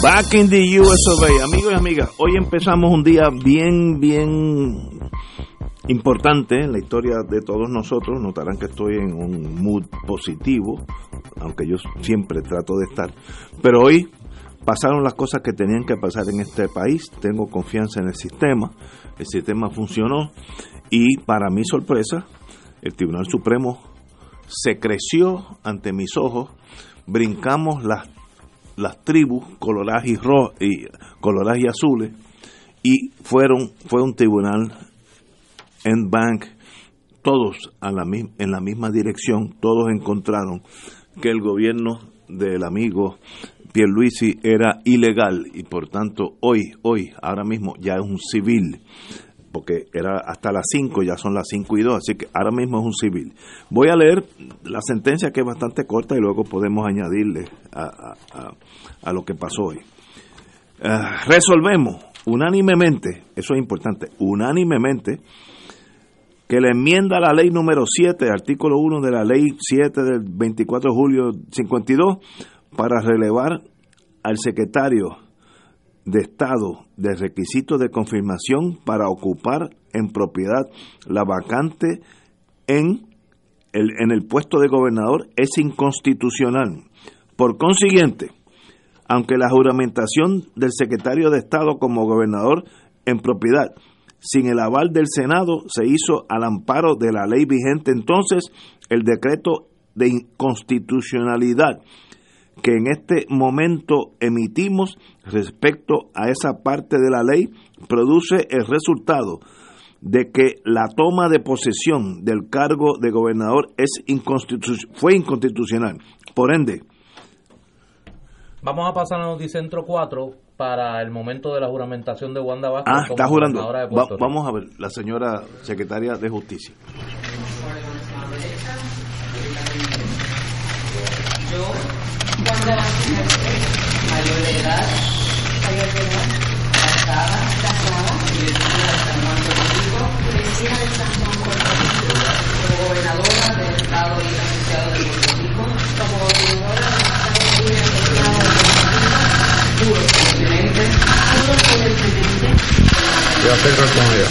Back in the US Amigos y amigas, hoy empezamos un día bien, bien importante en la historia de todos nosotros. Notarán que estoy en un mood positivo, aunque yo siempre trato de estar. Pero hoy pasaron las cosas que tenían que pasar en este país. Tengo confianza en el sistema. El sistema funcionó y para mi sorpresa, el Tribunal Supremo se creció ante mis ojos. Brincamos las las tribus coloradas y, y, coloradas y azules y fueron fue un tribunal en bank. Todos en la misma dirección todos encontraron que el gobierno del amigo Pierluisi era ilegal y por tanto hoy hoy ahora mismo ya es un civil porque era hasta las 5, ya son las 5 y 2, así que ahora mismo es un civil. Voy a leer la sentencia que es bastante corta y luego podemos añadirle a, a, lo que pasó hoy. Eh, resolvemos unánimemente, eso es importante, unánimemente, que la enmienda a la ley número 7, artículo 1 de la ley 7 del 24 de julio 52, para relevar al secretario de Estado de requisitos de confirmación para ocupar en propiedad la vacante en el, en el puesto de gobernador es inconstitucional. Por consiguiente, aunque la juramentación del secretario de Estado como gobernador en propiedad sin el aval del Senado se hizo al amparo de la ley vigente, entonces el decreto de inconstitucionalidad que en este momento emitimos respecto a esa parte de la ley produce el resultado de que la toma de posesión del cargo de gobernador es fue inconstitucional. Por ende, Vamos a pasar a Noticentro 4 para el momento de la juramentación de Wanda Vázquez. Ah, está jurando. vamos a ver, la señora secretaria de Justicia. Yo mayor de edad, mayor de edad, casada, casada, de San Juan Puerto San Juan gobernadora del Estado y asociado de Puerto como gobernadora Estado y de.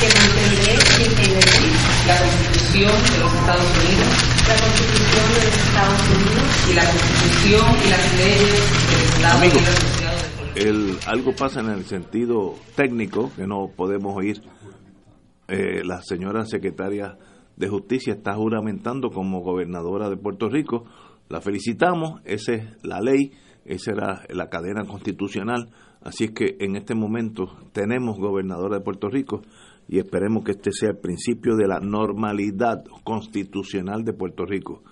Que mantendré y defenderé la Constitución de los Estados Unidos la Constitución de los Estados Unidos y la Constitución y las leyes del Estado algo pasa en el sentido técnico que no podemos oír. Eh, la señora secretaria de Justicia está juramentando como gobernadora de Puerto Rico. La felicitamos, esa es la ley, esa era la cadena constitucional. Así es que en este momento tenemos gobernadora de Puerto Rico y esperemos que este sea el principio de la normalidad constitucional de Puerto Rico.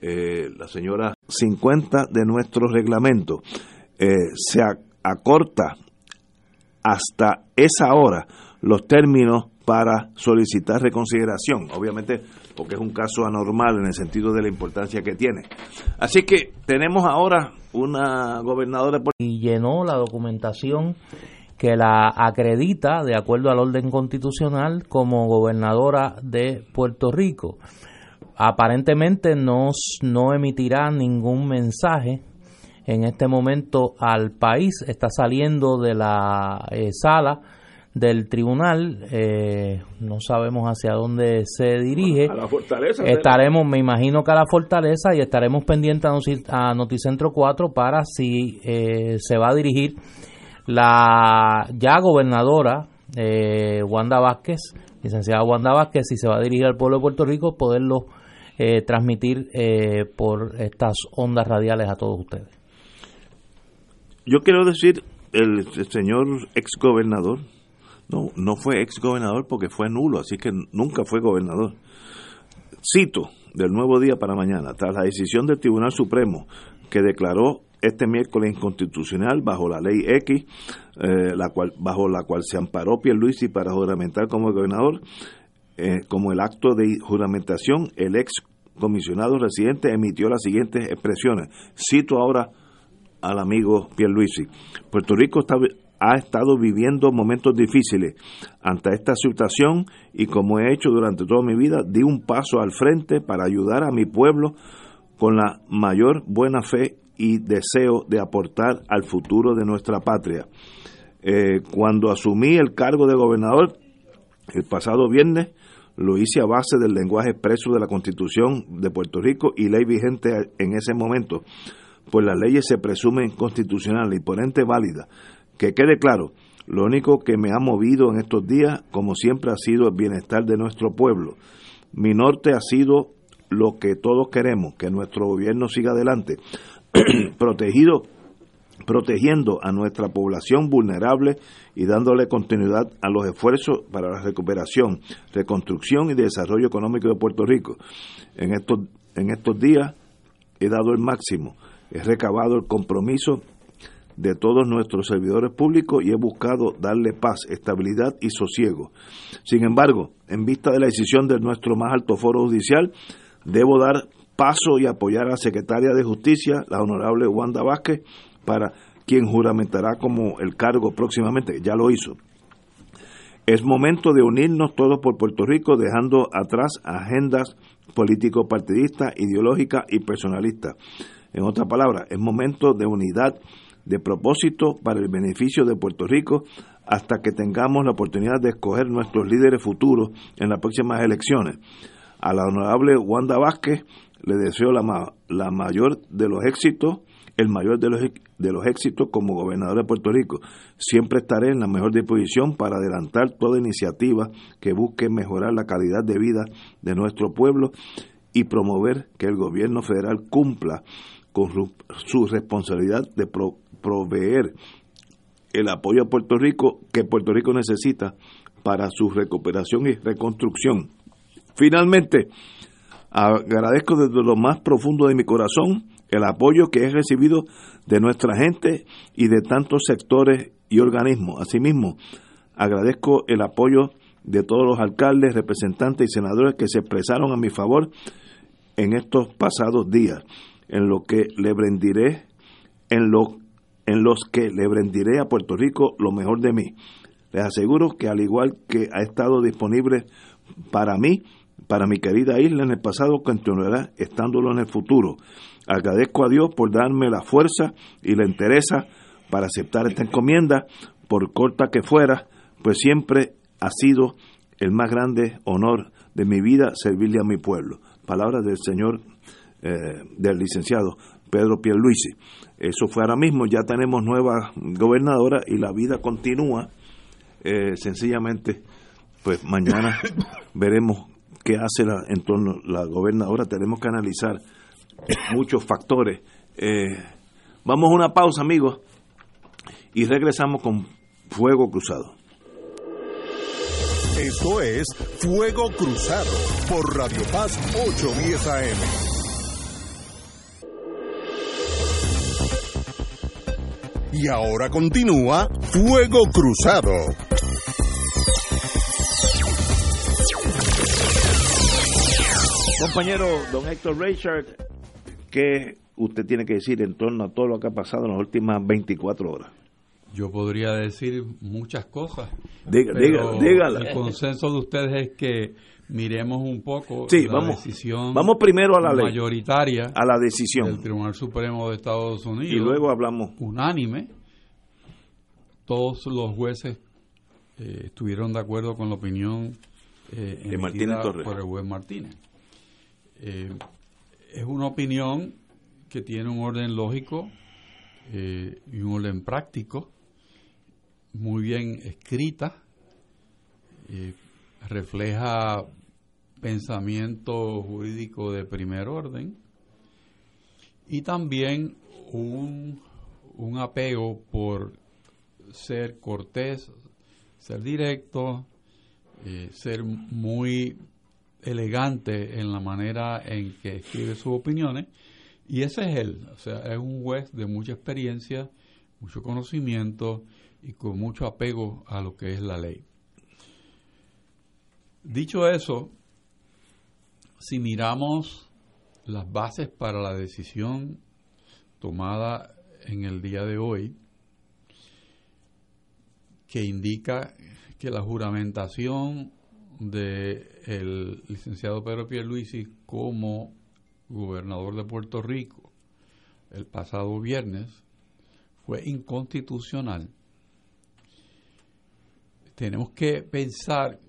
Eh, la señora 50 de nuestro reglamento eh, se acorta hasta esa hora los términos para solicitar reconsideración, obviamente porque es un caso anormal en el sentido de la importancia que tiene. Así que tenemos ahora una gobernadora... Y llenó la documentación que la acredita, de acuerdo al orden constitucional, como gobernadora de Puerto Rico. Aparentemente no, no emitirá ningún mensaje en este momento al país. Está saliendo de la eh, sala del tribunal, eh, no sabemos hacia dónde se dirige. A la fortaleza. Estaremos, me imagino que a la fortaleza y estaremos pendientes a, Noticentro 4 para si eh, se va a dirigir la ya gobernadora eh, Wanda Vázquez, licenciada Wanda Vázquez, si se va a dirigir al pueblo de Puerto Rico, poderlo eh, transmitir eh, por estas ondas radiales a todos ustedes. Yo quiero decir, el, señor ex gobernador, no, no fue ex gobernador porque fue nulo, así que nunca fue gobernador. Cito del nuevo día para mañana, tras la decisión del Tribunal Supremo que declaró este miércoles inconstitucional bajo la ley X, eh, la cual, bajo la cual se amparó Pierluisi para juramentar como gobernador. Eh, como el acto de juramentación, el ex comisionado residente emitió las siguientes expresiones. Cito ahora al amigo Pierluisi. Puerto Rico ha estado viviendo momentos difíciles. Ante esta situación y como he hecho durante toda mi vida, di un paso al frente para ayudar a mi pueblo con la mayor buena fe y deseo de aportar al futuro de nuestra patria. Eh, cuando asumí el cargo de gobernador el pasado viernes, lo hice a base del lenguaje expreso de la Constitución de Puerto Rico y ley vigente en ese momento, pues las leyes se presumen constitucionales y por ende válidas. Que quede claro, lo único que me ha movido en estos días, como siempre, ha sido el bienestar de nuestro pueblo. Mi norte ha sido lo que todos queremos, que nuestro gobierno siga adelante, protegido protegiendo a nuestra población vulnerable y dándole continuidad a los esfuerzos para la recuperación, reconstrucción y desarrollo económico de Puerto Rico. En estos, en estos días he dado el máximo, he recabado el compromiso de todos nuestros servidores públicos y he buscado darle paz, estabilidad y sosiego. Sin embargo, en vista de la decisión de nuestro más alto foro judicial, debo dar paso y apoyar a la secretaria de Justicia, la honorable Wanda Vázquez, para quien juramentará como el cargo próximamente, ya lo hizo. Es momento de unirnos todos por Puerto Rico, dejando atrás agendas político-partidistas, ideológicas y personalistas. En otras palabras, es momento de unidad de propósito para el beneficio de Puerto Rico hasta que tengamos la oportunidad de escoger nuestros líderes futuros en las próximas elecciones. A la honorable Wanda Vázquez le deseo la, la mayor de los éxitos el mayor de los, de los éxitos como gobernador de Puerto Rico. Siempre estaré en la mejor disposición para adelantar toda iniciativa que busque mejorar la calidad de vida de nuestro pueblo y promover que el gobierno federal cumpla con su, responsabilidad de proveer el apoyo a Puerto Rico que Puerto Rico necesita para su recuperación y reconstrucción. Finalmente, agradezco desde lo más profundo de mi corazón el apoyo que he recibido de nuestra gente y de tantos sectores y organismos. Asimismo, agradezco el apoyo de todos los alcaldes, representantes y senadores que se expresaron a mi favor en estos pasados días, en lo que le brindiré, en, lo, en los que le brindiré a Puerto Rico lo mejor de mí. Les aseguro que al igual que ha estado disponible para mí, para mi querida isla en el pasado, continuará estándolo en el futuro. Agradezco a Dios por darme la fuerza y la entereza para aceptar esta encomienda, por corta que fuera, pues siempre ha sido el más grande honor de mi vida servirle a mi pueblo. Palabras del señor, eh, del licenciado Pedro Pierluisi. Eso fue ahora mismo, ya tenemos nueva gobernadora y la vida continúa. Eh, sencillamente, pues mañana veremos qué hace la, en torno la gobernadora. Tenemos que analizar muchos factores. Eh, vamos a una pausa, amigos, y regresamos con Fuego Cruzado. Esto es Fuego Cruzado por Radio Paz 810 AM. Y ahora continúa Fuego Cruzado. Compañero don Héctor Richard, ¿qué usted tiene que decir en torno a todo lo que ha pasado en las últimas 24 horas? Yo podría decir muchas cosas. Diga, dígala. El consenso de ustedes es que miremos un poco la vamos, decisión vamos primero a la ley, mayoritaria a la decisión del Tribunal Supremo de Estados Unidos y luego hablamos unánime todos los jueces eh, estuvieron de acuerdo con la opinión eh, de Martínez por el juez Martínez eh, es una opinión que tiene un orden lógico eh, y un orden práctico, muy bien escrita, eh, refleja pensamiento jurídico de primer orden y también un, un apego por ser cortés, ser directo, ser muy elegante en la manera en que escribe sus opiniones Y ese es él, o sea, es un juez de mucha experiencia, mucho conocimiento y con mucho apego a lo que es la ley. Dicho eso, si miramos las bases para la decisión tomada en el día de hoy, que indica que la juramentación del licenciado Pedro Pierluisi como gobernador de Puerto Rico el pasado viernes fue inconstitucional. Tenemos que pensar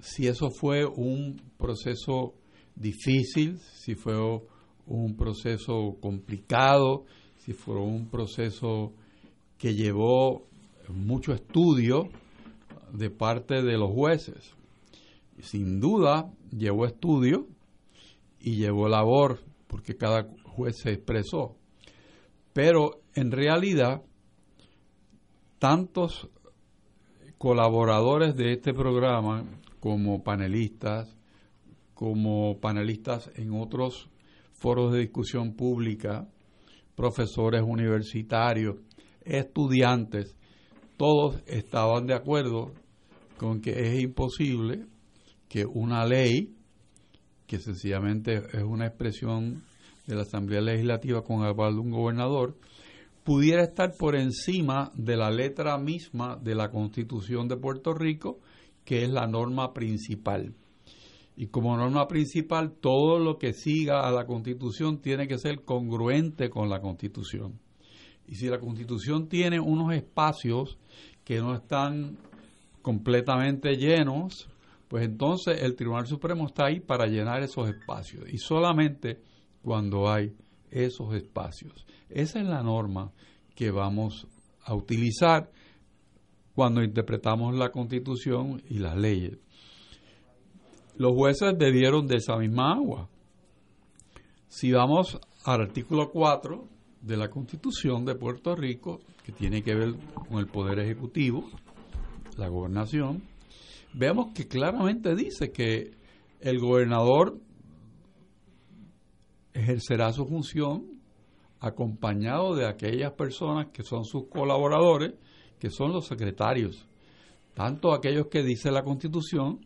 si eso fue un proceso difícil, si fue un proceso complicado, si fue un proceso que llevó mucho estudio de parte de los jueces. Sin duda llevó estudio y llevó labor porque cada juez se expresó. Pero en realidad, tantos colaboradores de este programa como panelistas, como panelistas en otros foros de discusión pública, profesores universitarios, estudiantes, todos estaban de acuerdo con que es imposible que una ley, que sencillamente es una expresión de la Asamblea Legislativa con el aval de un gobernador, pudiera estar por encima de la letra misma de la Constitución de Puerto Rico, que es la norma principal. Y como norma principal, todo lo que siga a la Constitución tiene que ser congruente con la Constitución. Y si la Constitución tiene unos espacios que no están completamente llenos, pues entonces el Tribunal Supremo está ahí para llenar esos espacios. Y solamente cuando hay esos espacios. Esa es la norma que vamos a utilizar cuando interpretamos la Constitución y las leyes. Los jueces bebieron de esa misma agua. Si vamos al artículo 4 de la Constitución de Puerto Rico, que tiene que ver con el Poder Ejecutivo, la gobernación, vemos que claramente dice que el gobernador ejercerá su función acompañado de aquellas personas que son sus colaboradores, que son los secretarios, tanto aquellos que dice la Constitución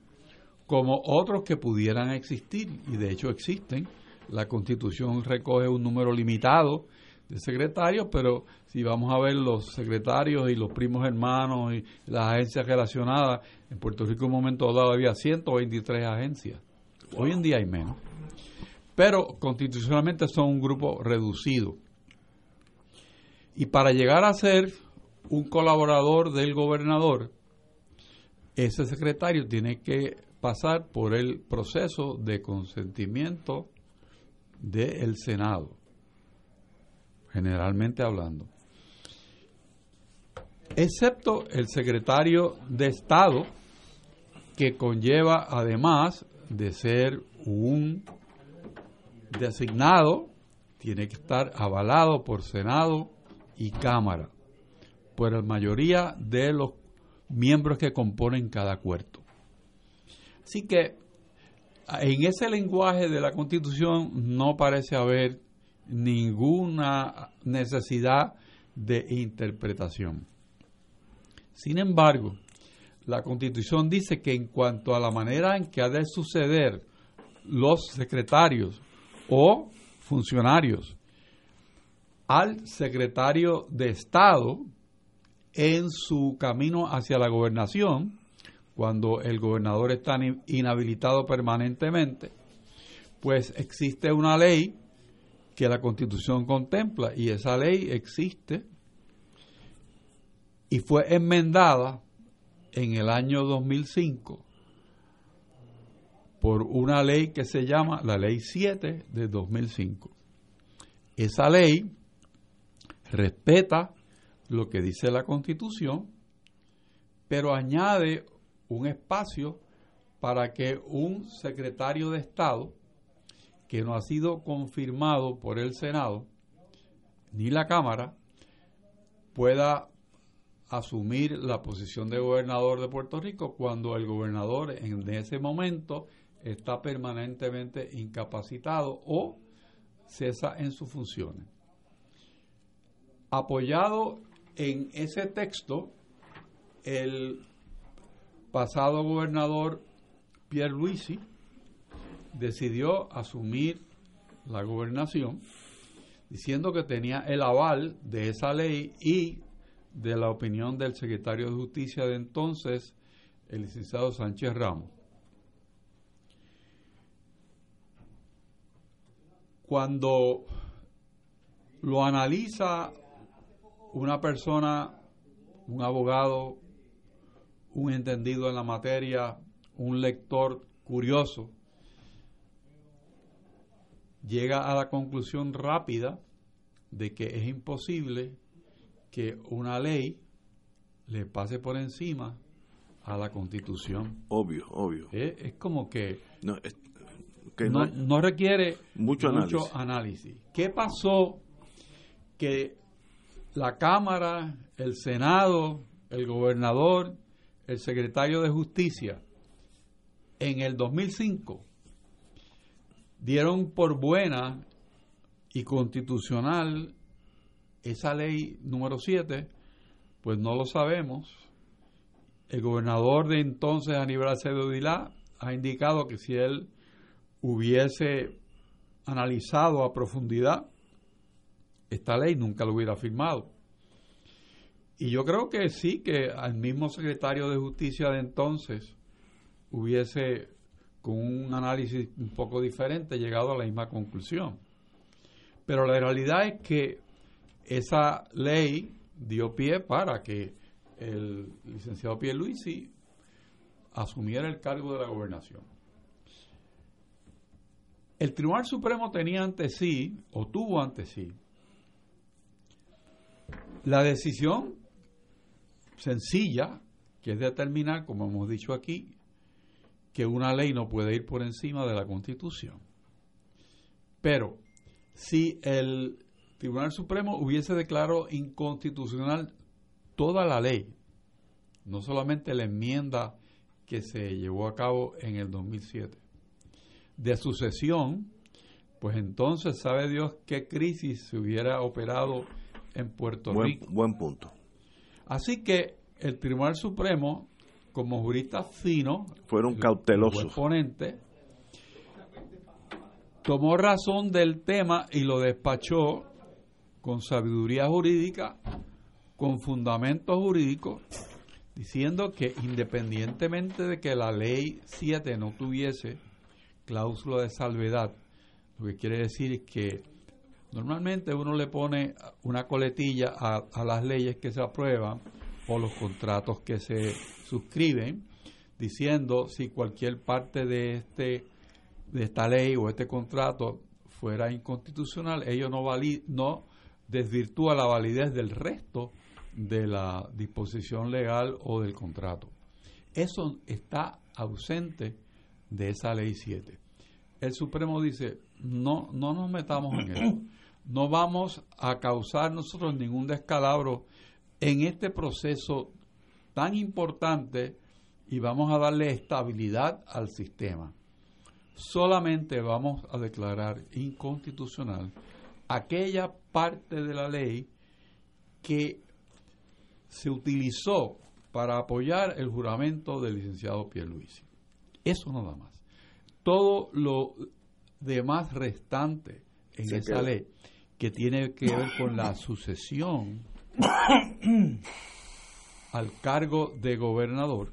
como otros que pudieran existir, y de hecho existen. La Constitución recoge un número limitado de secretarios, pero si vamos a ver los secretarios y los primos hermanos y las agencias relacionadas, en Puerto Rico en un momento dado había 123 agencias. Hoy en día hay menos. Pero constitucionalmente son un grupo reducido. Y para llegar a ser un colaborador del gobernador, ese secretario tiene que pasar por el proceso de consentimiento del Senado generalmente hablando, excepto el secretario de Estado, que conlleva además de ser un designado, tiene que estar avalado por Senado y Cámara, por la mayoría de los miembros que componen cada cuarto. Así que en ese lenguaje de la Constitución no parece haber ninguna necesidad de interpretación. Sin embargo, la Constitución dice que en cuanto a la manera en que ha de suceder los secretarios o funcionarios al secretario de Estado en su camino hacia la gobernación, cuando el gobernador está inhabilitado permanentemente, pues existe una ley que la Constitución contempla y esa ley existe y fue enmendada en el año 2005 por una ley que se llama la Ley 7 de 2005. Esa ley respeta lo que dice la Constitución, pero añade un espacio para que un secretario de Estado que no ha sido confirmado por el Senado ni la Cámara pueda asumir la posición de gobernador de Puerto Rico cuando el gobernador en ese momento está permanentemente incapacitado o cesa en sus funciones. Apoyado en ese texto, el pasado gobernador Pierre Luisi decidió asumir la gobernación diciendo que tenía el aval de esa ley y de la opinión del secretario de Justicia de entonces, el licenciado Sánchez Ramos. Cuando lo analiza una persona, un abogado, un entendido en la materia, un lector curioso, llega a la conclusión rápida de que es imposible que una ley le pase por encima a la constitución. Obvio, obvio. Es como que no, que no, no, requiere mucho, mucho análisis. análisis. ¿Qué pasó que la Cámara, el Senado, el gobernador, el secretario de Justicia, en el 2005 dieron por buena y constitucional esa ley número 7, pues no lo sabemos. El gobernador de entonces, Aníbal Acevedo Vilá, ha indicado que si él hubiese analizado a profundidad esta ley, nunca lo hubiera firmado. Y yo creo que sí, que al mismo secretario de Justicia de entonces hubiese, con un análisis un poco diferente, llegado a la misma conclusión. Pero la realidad es que esa ley dio pie para que el licenciado Pierluisi asumiera el cargo de la gobernación. El Tribunal Supremo tenía ante sí, o tuvo ante sí, la decisión sencilla, que es determinar, como hemos dicho aquí, que una ley no puede ir por encima de la Constitución. Pero si el Tribunal Supremo hubiese declarado inconstitucional toda la ley, no solamente la enmienda que se llevó a cabo en el 2007, de sucesión, pues entonces sabe Dios qué crisis se hubiera operado en Puerto buen, Rico. Buen punto. Así que el Tribunal Supremo, como jurista fino, fueron cautelosos. ponente, tomó razón del tema y lo despachó con sabiduría jurídica, con fundamentos jurídicos, diciendo que independientemente de que la ley 7 no tuviese cláusula de salvedad, lo que quiere decir es que normalmente uno le pone una coletilla a, a las leyes que se aprueban o los contratos que se suscriben, diciendo si cualquier parte de este de esta ley o este contrato fuera inconstitucional, ello no, valid, no desvirtúa la validez del resto de la disposición legal o del contrato. Eso está ausente de esa ley 7. El Supremo dice, no, no nos metamos en eso. No vamos a causar nosotros ningún descalabro en este proceso tan importante y vamos a darle estabilidad al sistema. Solamente vamos a declarar inconstitucional aquella parte de la ley que se utilizó para apoyar el juramento del licenciado Pierluisi. Eso nada más. Todo lo demás restante en Se esa ley que tiene que ver con la sucesión al cargo de gobernador,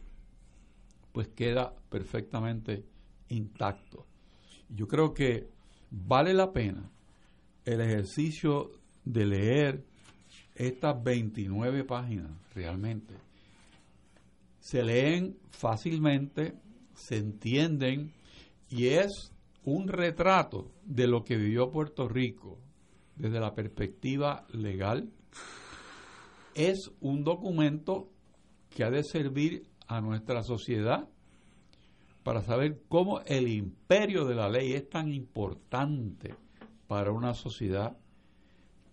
pues queda perfectamente intacto. Yo creo que vale la pena el ejercicio de leer estas 29 páginas realmente. Se leen fácilmente, se entienden y es un retrato de lo que vivió Puerto Rico desde la perspectiva legal. Es un documento que ha de servir a nuestra sociedad para saber cómo el imperio de la ley es tan importante para una sociedad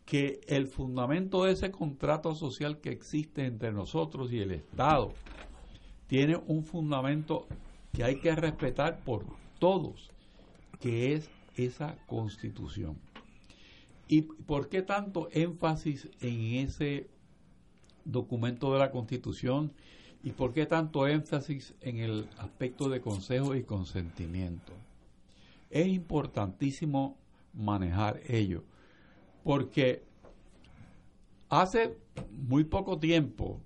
que el fundamento de ese contrato social que existe entre nosotros y el Estado tiene un fundamento que hay que respetar por todos, que es esa constitución. ¿Y por qué tanto énfasis en ese documento de la Constitución y por qué tanto énfasis en el aspecto de consejo y consentimiento? Es importantísimo manejar ello, porque hace muy poco tiempo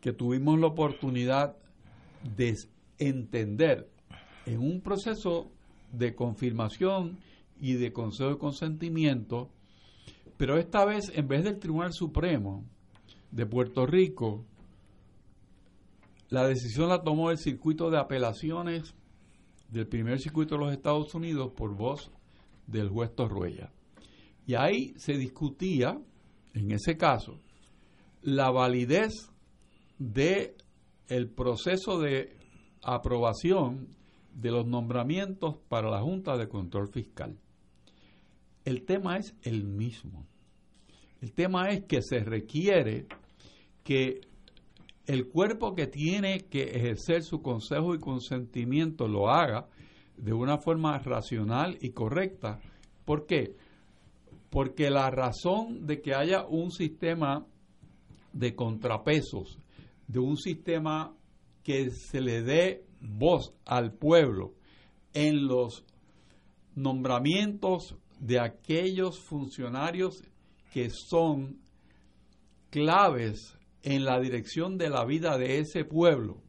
que tuvimos la oportunidad de entender en un proceso de confirmación y de consejo de consentimiento, pero esta vez en vez del Tribunal Supremo de Puerto Rico, la decisión la tomó el circuito de apelaciones del primer circuito de los Estados Unidos por voz del juez Torruella. Y ahí se discutía, en ese caso, la validez de el proceso de aprobación de los nombramientos para la Junta de Control Fiscal. El tema es el mismo. El tema es que se requiere que el cuerpo que tiene que ejercer su consejo y consentimiento lo haga de una forma racional y correcta. ¿Por qué? Porque la razón de que haya un sistema de contrapesos, de un sistema que se le dé voz al pueblo en los nombramientos de aquellos funcionarios que son claves en la dirección de la vida de ese pueblo,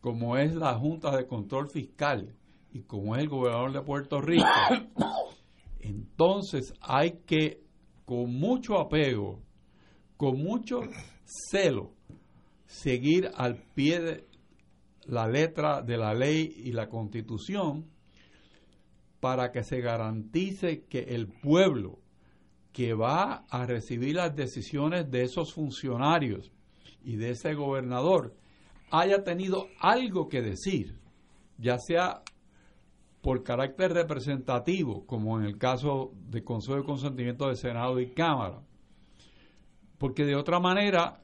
como es la Junta de Control Fiscal y como es el gobernador de Puerto Rico, entonces hay que, con mucho apego, con mucho celo, seguir al pie de la letra de la ley y la constitución para que se garantice que el pueblo que va a recibir las decisiones de esos funcionarios y de ese gobernador haya tenido algo que decir, ya sea por carácter representativo, como en el caso de Consejo de Consentimiento de Senado y Cámara, porque de otra manera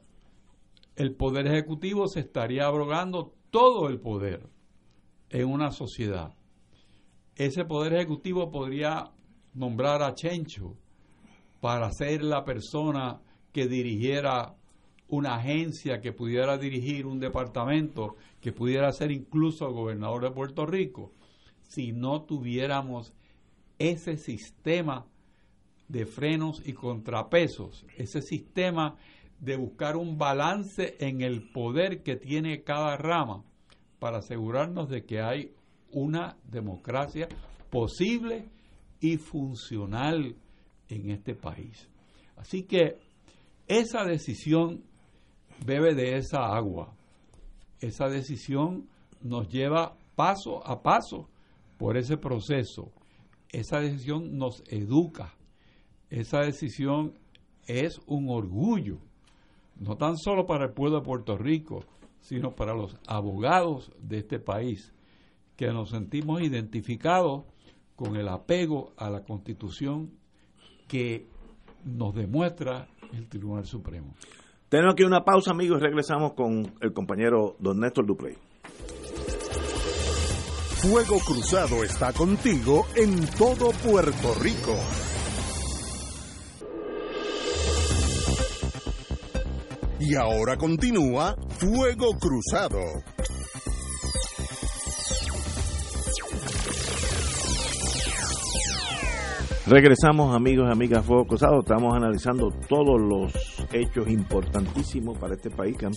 el Poder Ejecutivo se estaría abrogando todo el poder en una sociedad. Ese Poder Ejecutivo podría nombrar a Chencho para ser la persona que dirigiera una agencia, que pudiera dirigir un departamento, que pudiera ser incluso gobernador de Puerto Rico, si no tuviéramos ese sistema de frenos y contrapesos, ese sistema de buscar un balance en el poder que tiene cada rama para asegurarnos de que hay una democracia posible y funcional en este país. Así que esa decisión bebe de esa agua. Esa decisión nos lleva paso a paso por ese proceso. Esa decisión nos educa. Esa decisión es un orgullo no tan solo para el pueblo de Puerto Rico, sino para los abogados de este país, que nos sentimos identificados con el apego a la Constitución que nos demuestra el Tribunal Supremo. Tenemos aquí una pausa, amigos, y regresamos con el compañero don Néstor Duprey. Fuego Cruzado está contigo en todo Puerto Rico. Y ahora continúa Fuego Cruzado. Regresamos amigos y amigas Fuego Cruzado, estamos analizando todos los hechos importantísimos para este país que han,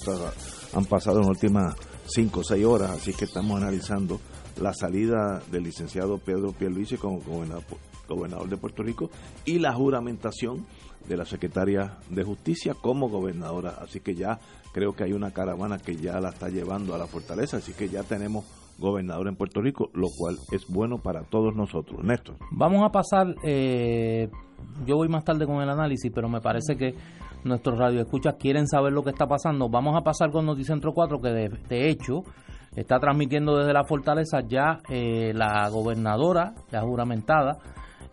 pasado en las últimas 5 o 6 horas, así que estamos analizando la salida del licenciado Pedro Pierluisi como gobernador de Puerto Rico y la juramentación de la secretaria de Justicia como gobernadora. Así que ya creo que hay una caravana que ya la está llevando a la fortaleza, así que ya tenemos gobernador en Puerto Rico, lo cual es bueno para todos nosotros. Néstor. Vamos a pasar, eh, yo voy más tarde con el análisis, pero me parece que nuestros radioescuchas quieren saber lo que está pasando. Vamos a pasar con Noticentro 4, que de, hecho está transmitiendo desde la fortaleza ya eh, la gobernadora, ya juramentada,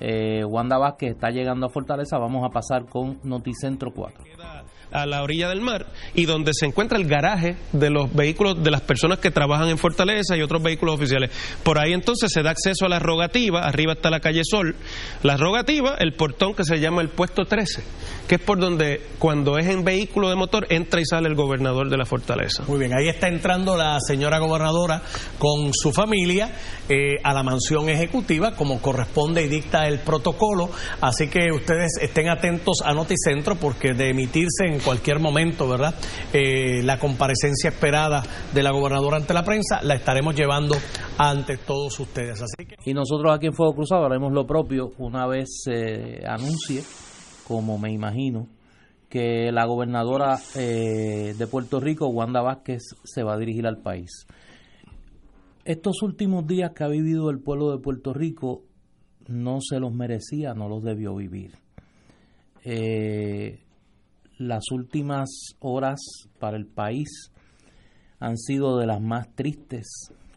eh, Wanda Vázquez está llegando a Fortaleza. Vamos a pasar con Noticentro 4. A la orilla del mar y donde se encuentra el garaje de los vehículos de las personas que trabajan en Fortaleza y otros vehículos oficiales. Por ahí entonces se da acceso a la rogativa, arriba está la calle Sol, la rogativa, el portón que se llama el puesto 13, que es por donde cuando es en vehículo de motor entra y sale el gobernador de la Fortaleza. Muy bien, ahí está entrando la señora gobernadora con su familia eh, a la mansión ejecutiva como corresponde y dicta el protocolo, así que ustedes estén atentos a Noticentro porque de emitirse en cualquier momento, ¿verdad? Eh, la comparecencia esperada de la gobernadora ante la prensa la estaremos llevando ante todos ustedes. Así que... Y nosotros aquí en Fuego Cruzado haremos lo propio una vez se anuncie, como me imagino, que la gobernadora eh, de Puerto Rico, Wanda Vázquez, se va a dirigir al país. Estos últimos días que ha vivido el pueblo de Puerto Rico no se los merecía, no los debió vivir. Eh, las últimas horas para el país han sido de las más tristes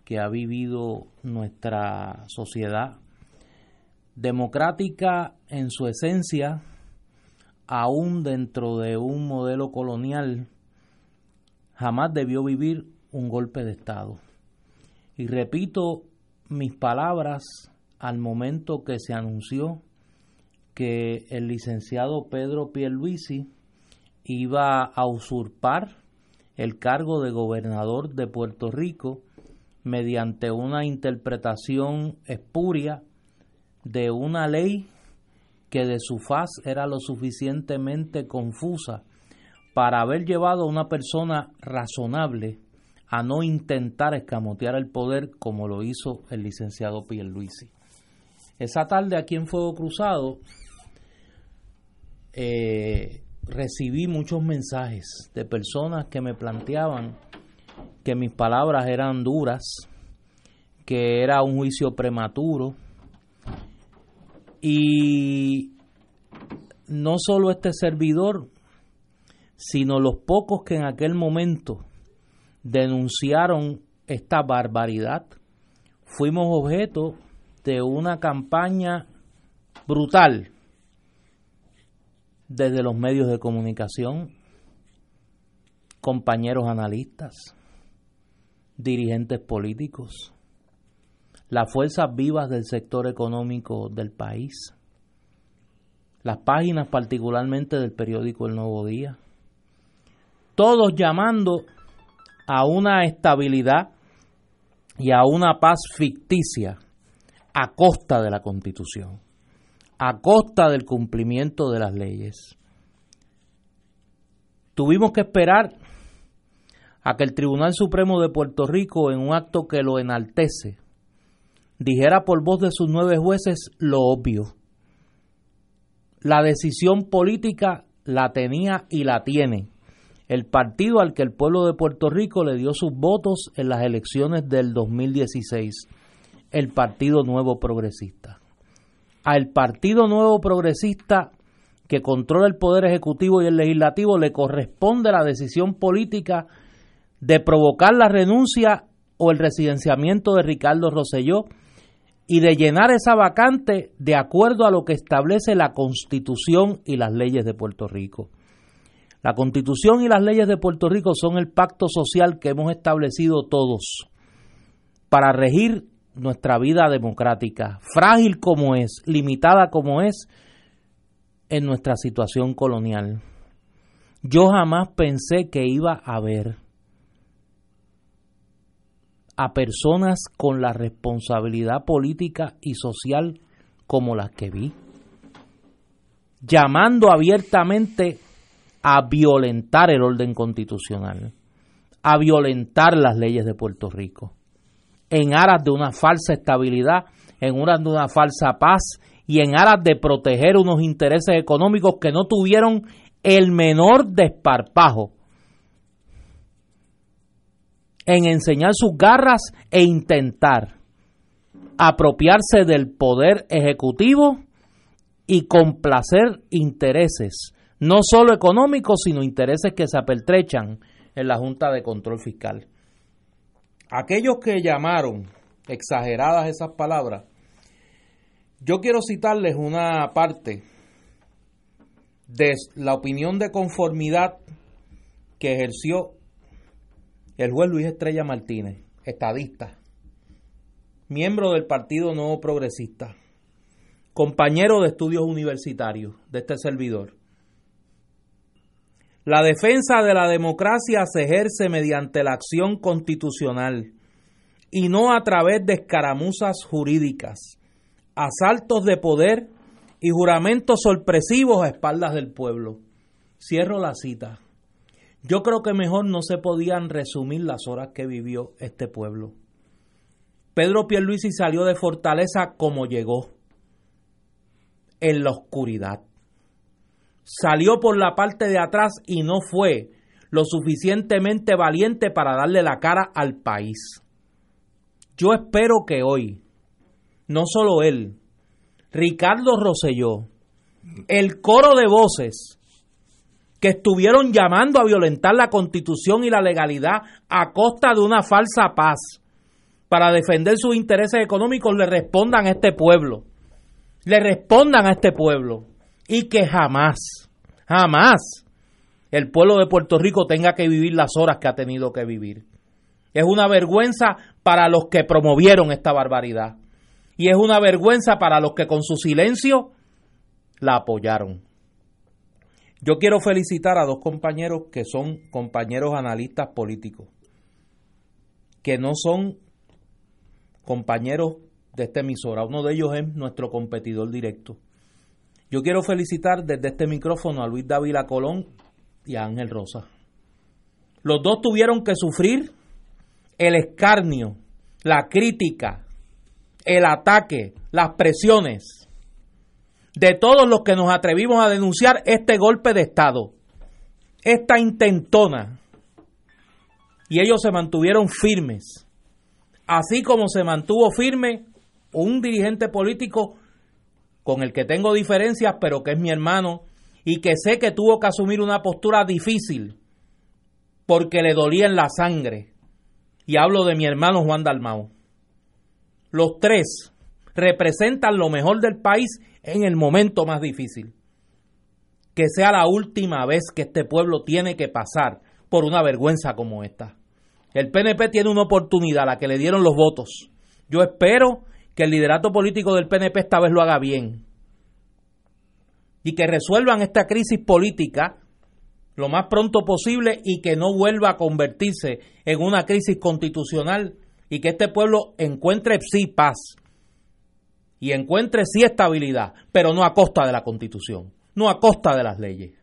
que ha vivido nuestra sociedad democrática en su esencia, aún dentro de un modelo colonial, jamás debió vivir un golpe de Estado. Y repito mis palabras al momento que se anunció que el licenciado Pedro Pierluisi iba a usurpar el cargo de gobernador de Puerto Rico mediante una interpretación espuria de una ley que de su faz era lo suficientemente confusa para haber llevado a una persona razonable a no intentar escamotear el poder como lo hizo el licenciado Pierluisi. Esa tarde aquí en Fuego Cruzado eh, recibí muchos mensajes de personas que me planteaban que mis palabras eran duras, que era un juicio prematuro. Y no solo este servidor, sino los pocos que en aquel momento denunciaron esta barbaridad, fuimos objeto de una campaña brutal desde los medios de comunicación, compañeros analistas, dirigentes políticos, las fuerzas vivas del sector económico del país, las páginas particularmente del periódico El Nuevo Día, todos llamando a una estabilidad y a una paz ficticia a costa de la Constitución, a costa del cumplimiento de las leyes. Tuvimos que esperar a que el Tribunal Supremo de Puerto Rico, en un acto que lo enaltece, dijera por voz de sus nueve jueces lo obvio. La decisión política la tenía y la tiene el partido al que el pueblo de Puerto Rico le dio sus votos en las elecciones del 2016, el Partido Nuevo Progresista. Al Partido Nuevo Progresista que controla el Poder Ejecutivo y el Legislativo le corresponde la decisión política de provocar la renuncia o el residenciamiento de Ricardo Rosselló y de llenar esa vacante de acuerdo a lo que establece la Constitución y las leyes de Puerto Rico. La Constitución y las leyes de Puerto Rico son el pacto social que hemos establecido todos para regir nuestra vida democrática, frágil como es, limitada como es en nuestra situación colonial. Yo jamás pensé que iba a haber a personas con la responsabilidad política y social como las que vi, llamando abiertamente a violentar el orden constitucional, a violentar las leyes de Puerto Rico, en aras de una falsa estabilidad, en aras de una falsa paz y en aras de proteger unos intereses económicos que no tuvieron el menor desparpajo en enseñar sus garras e intentar apropiarse del poder ejecutivo y complacer intereses no solo económicos, sino intereses que se apertrechan en la Junta de Control Fiscal. Aquellos que llamaron exageradas esas palabras, yo quiero citarles una parte de la opinión de conformidad que ejerció el juez Luis Estrella Martínez, estadista, miembro del Partido Nuevo Progresista, compañero de estudios universitarios de este servidor. La defensa de la democracia se ejerce mediante la acción constitucional y no a través de escaramuzas jurídicas, asaltos de poder y juramentos sorpresivos a espaldas del pueblo. Cierro la cita. Yo creo que mejor no se podían resumir las horas que vivió este pueblo. Pedro Pierluisi salió de Fortaleza como llegó, en la oscuridad. Salió por la parte de atrás y no fue lo suficientemente valiente para darle la cara al país. Yo espero que hoy, no solo él, Ricardo Rosselló, el coro de voces que estuvieron llamando a violentar la constitución y la legalidad a costa de una falsa paz para defender sus intereses económicos, le respondan a este pueblo, le respondan a este pueblo y que jamás, jamás el pueblo de Puerto Rico tenga que vivir las horas que ha tenido que vivir. Es una vergüenza para los que promovieron esta barbaridad. Y es una vergüenza para los que con su silencio la apoyaron. Yo quiero felicitar a dos compañeros que son compañeros analistas políticos, que no son compañeros de esta emisora. Uno de ellos es nuestro competidor directo. Yo quiero felicitar desde este micrófono a Luis Dávila Colón y a Ángel Rosa. Los dos tuvieron que sufrir el escarnio, la crítica, el ataque, las presiones de todos los que nos atrevimos a denunciar este golpe de Estado, esta intentona. Y ellos se mantuvieron firmes, así como se mantuvo firme un dirigente político con el que tengo diferencias, pero que es mi hermano, y que sé que tuvo que asumir una postura difícil porque le dolía en la sangre. Y hablo de mi hermano Juan Dalmau. Los tres representan lo mejor del país en el momento más difícil. Que sea la última vez que este pueblo tiene que pasar por una vergüenza como esta. El PNP tiene una oportunidad, la que le dieron los votos. Yo espero que el liderato político del PNP esta vez lo haga bien y que resuelvan esta crisis política lo más pronto posible y que no vuelva a convertirse en una crisis constitucional y que este pueblo encuentre sí paz y encuentre sí estabilidad, pero no a costa de la constitución, no a costa de las leyes.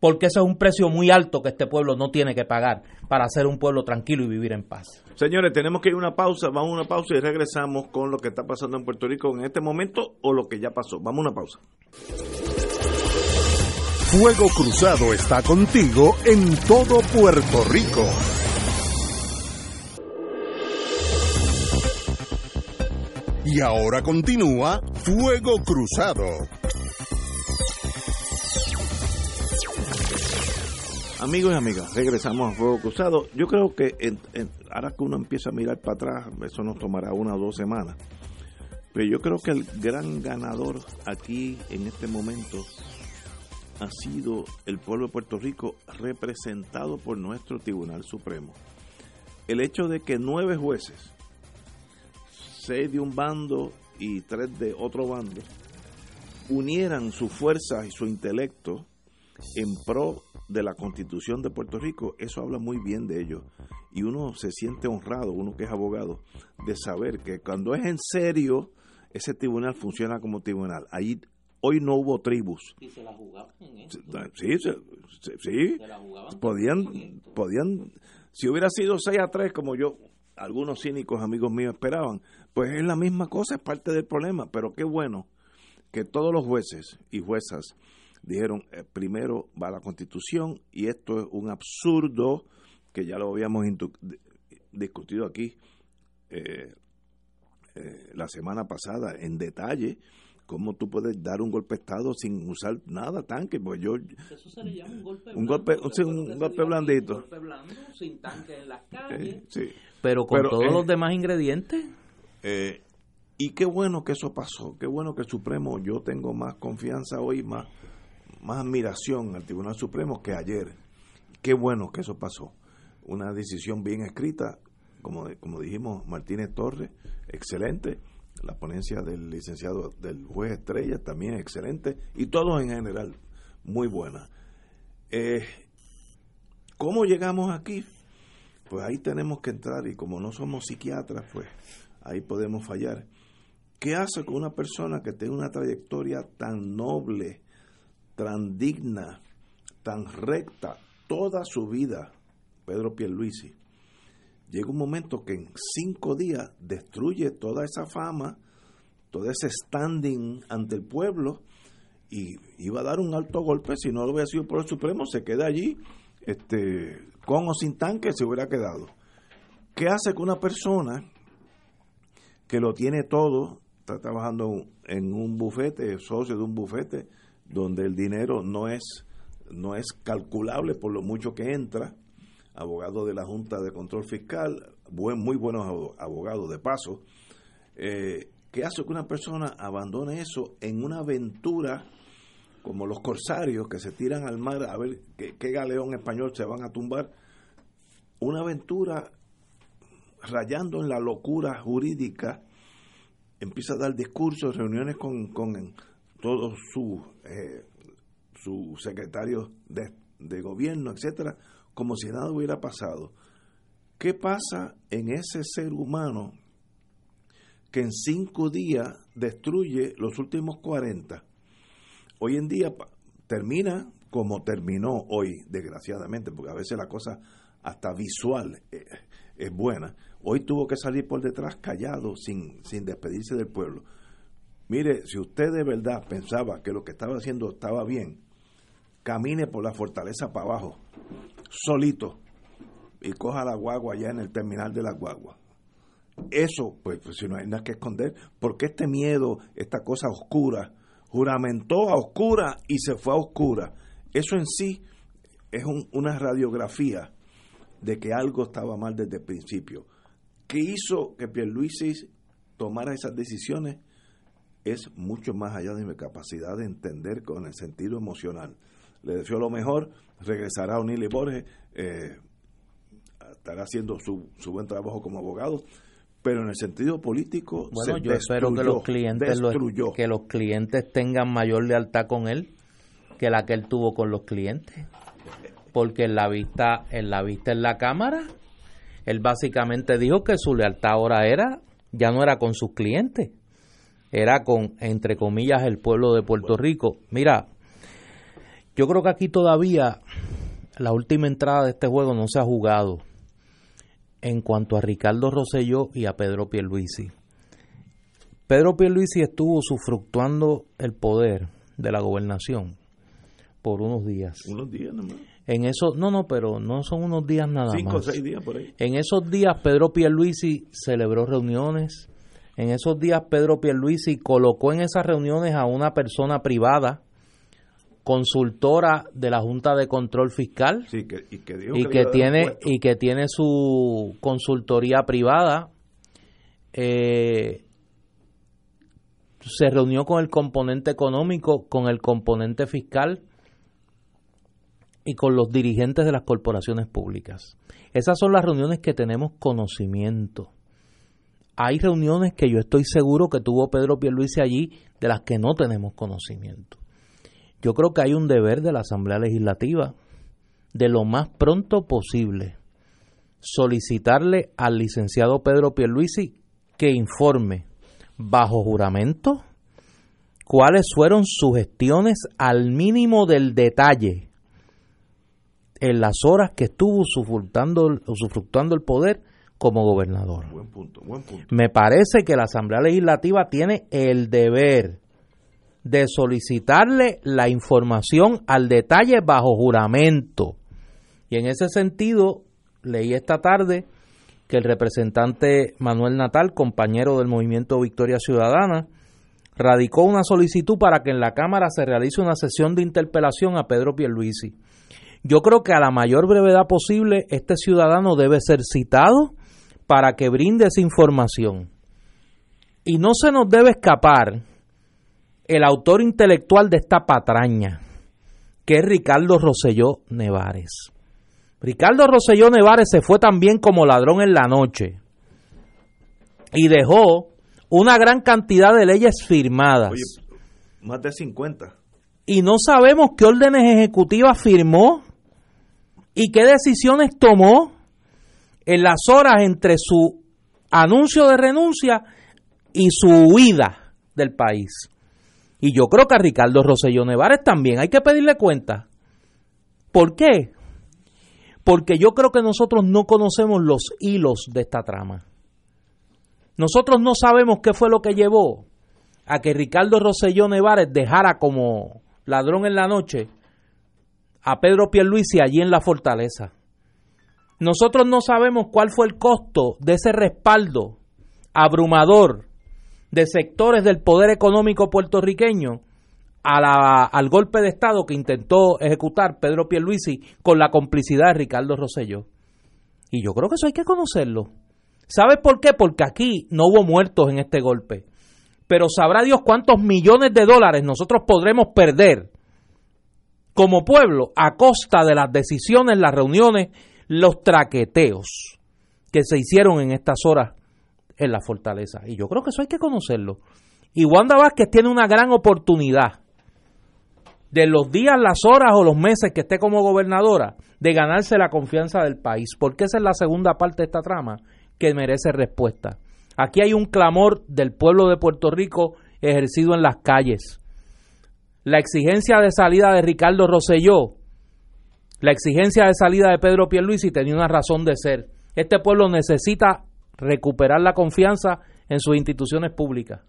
Porque ese es un precio muy alto que este pueblo no tiene que pagar para ser un pueblo tranquilo y vivir en paz. Señores, tenemos que ir a una pausa, vamos a una pausa y regresamos con lo que está pasando en Puerto Rico en este momento o lo que ya pasó. Vamos a una pausa. Fuego Cruzado está contigo en todo Puerto Rico. Y ahora continúa Fuego Cruzado. Amigos y amigas, regresamos a Fuego Cruzado. Yo creo que ahora que uno empieza a mirar para atrás, eso nos tomará una o dos semanas. Pero yo creo que el gran ganador aquí en este momento ha sido el pueblo de Puerto Rico representado por nuestro Tribunal Supremo. El hecho de que nueve jueces, seis de un bando y tres de otro bando, unieran su fuerza y su intelecto en pro de la constitución de Puerto Rico, eso habla muy bien de ellos. Y uno se siente honrado, uno que es abogado, de saber que cuando es en serio, ese tribunal funciona como tribunal. Ahí hoy no hubo tribus. Y se la jugaban en Sí, sí, podían, podían, si hubiera sido 6 a 3 como yo, algunos cínicos amigos míos esperaban, pues es la misma cosa, es parte del problema, pero qué bueno que todos los jueces y juezas dijeron, eh, primero va la constitución y esto es un absurdo que ya lo habíamos discutido aquí eh, eh, la semana pasada en detalle, cómo tú puedes dar un golpe de Estado sin usar nada, tanque, pues yo... Eso se le llama un golpe un golpe, un, golpe blandito. Un golpe blando, sin tanque en las calles, pero con todos los demás ingredientes. y qué bueno que eso pasó, qué bueno que el Supremo, yo tengo más confianza hoy, más más admiración al Tribunal Supremo que ayer. Qué bueno que eso pasó. Una decisión bien escrita, como, como dijimos, Martínez Torres, excelente. La ponencia del licenciado, del juez Estrella, también excelente. Y todos en general, muy buena. Eh, ¿Cómo llegamos aquí? Pues ahí tenemos que entrar y como no somos psiquiatras, pues ahí podemos fallar. ¿Qué hace con una persona que tiene una trayectoria tan noble, tan digna, tan recta, toda su vida, Pedro Pierluisi? Llega un momento que en cinco días destruye toda esa fama, todo ese standing ante el pueblo y iba a dar un alto golpe si no lo hubiera sido por el Supremo, se queda allí, este, con o sin tanque se hubiera quedado. ¿Qué hace que una persona que lo tiene todo, está trabajando en un bufete, socio de un bufete, donde el dinero no es, no es calculable por lo mucho que entra, abogado de la Junta de Control Fiscal, buen, muy buenos abogados de paso, eh, ¿qué hace que una persona abandone eso en una aventura como los corsarios que se tiran al mar a ver qué, qué galeón español se van a tumbar? Una aventura rayando en la locura jurídica. Empieza a dar discursos, reuniones con, con todos sus eh, secretarios de, de gobierno, etcétera, como si nada hubiera pasado. ¿Qué pasa en ese ser humano que en cinco días destruye los últimos 40? Hoy en día termina como terminó hoy, desgraciadamente, porque a veces la cosa hasta visual eh, es buena. Hoy tuvo que salir por detrás callado, sin, sin despedirse del pueblo. Mire, si usted de verdad pensaba que lo que estaba haciendo estaba bien, camine por la fortaleza para abajo, solito, y coja la guagua allá en el terminal de la guagua. Eso, pues, pues, si no hay nada que esconder, porque este miedo, esta cosa oscura, juramentó a oscura y se fue a oscura. Eso en sí es una radiografía de que algo estaba mal desde el principio. ¿Qué hizo que Pierluisi tomara esas decisiones? Es mucho más allá de mi capacidad de entender con el sentido emocional. Le deseo lo mejor, regresará a O'Neill Borges, eh, estará haciendo su, su buen trabajo como abogado, pero en el sentido político bueno yo espero que los clientes que los clientes tengan mayor lealtad con él que la que él tuvo con los clientes. Porque en la vista en la vista en la cámara él básicamente dijo que su lealtad ahora era, ya no era con sus clientes, era con, entre comillas, el pueblo de Puerto Rico. Mira, yo creo que aquí todavía la última entrada de este juego no se ha jugado en cuanto a Ricardo Rosselló y a Pedro Pierluisi. Pedro Pierluisi estuvo sufructuando el poder de la gobernación por unos días. Unos días nomás. En eso, no, no, pero no son unos días nada Cinco más. o seis días por ahí. En esos días Pedro Pierluisi celebró reuniones. En esos días Pedro Pierluisi colocó en esas reuniones a una persona privada, consultora de la Junta de Control Fiscal, sí, que, y que, dijo y que, tiene y que tiene su consultoría privada. Eh, se reunió con el componente económico, con el componente fiscal y con los dirigentes de las corporaciones públicas. Esas son las reuniones que tenemos conocimiento. Hay reuniones que yo estoy seguro que tuvo Pedro Pierluisi allí de las que no tenemos conocimiento. Yo creo que hay un deber de la Asamblea Legislativa de lo más pronto posible solicitarle al licenciado Pedro Pierluisi que informe bajo juramento cuáles fueron sus gestiones al mínimo del detalle en las horas que estuvo usufructuando el poder como gobernador. Buen punto, buen punto. Me parece que la Asamblea Legislativa tiene el deber de solicitarle la información al detalle bajo juramento. Y en ese sentido, leí esta tarde que el representante Manuel Natal, compañero del movimiento Victoria Ciudadana, radicó una solicitud para que en la Cámara se realice una sesión de interpelación a Pedro Pierluisi yo creo que a la mayor brevedad posible este ciudadano debe ser citado para que brinde esa información. Y no se nos debe escapar el autor intelectual de esta patraña, que es Ricardo Rosselló Nevares. Ricardo Rosselló Nevares se fue también como ladrón en la noche y dejó una gran cantidad de leyes firmadas. Oye, más de 50. Y no sabemos qué órdenes ejecutivas firmó y qué decisiones tomó en las horas entre su anuncio de renuncia y su huida del país. Y yo creo que a Ricardo Rosselló Nevares también hay que pedirle cuenta. ¿Por qué? Porque yo creo que nosotros no conocemos los hilos de esta trama. Nosotros no sabemos qué fue lo que llevó a que Ricardo Rosselló Nevares dejara como ladrón en la noche a Pedro Pierluisi allí en la fortaleza. Nosotros no sabemos cuál fue el costo de ese respaldo abrumador de sectores del poder económico puertorriqueño al golpe de Estado que intentó ejecutar Pedro Pierluisi con la complicidad de Ricardo Rosselló. Y yo creo que eso hay que conocerlo. ¿Sabes por qué? Porque aquí no hubo muertos en este golpe. Pero sabrá Dios cuántos millones de dólares nosotros podremos perder como pueblo a costa de las decisiones, las reuniones, los traqueteos que se hicieron en estas horas en la fortaleza. Y yo creo que eso hay que conocerlo. Y Wanda Vázquez tiene una gran oportunidad de los días, las horas o los meses que esté como gobernadora de ganarse la confianza del país, porque esa es la segunda parte de esta trama que merece respuesta. Aquí hay un clamor del pueblo de Puerto Rico ejercido en las calles. La exigencia de salida de Ricardo Rosselló, la exigencia de salida de Pedro Pierluisi tenía una razón de ser. Este pueblo necesita recuperar la confianza en sus instituciones públicas.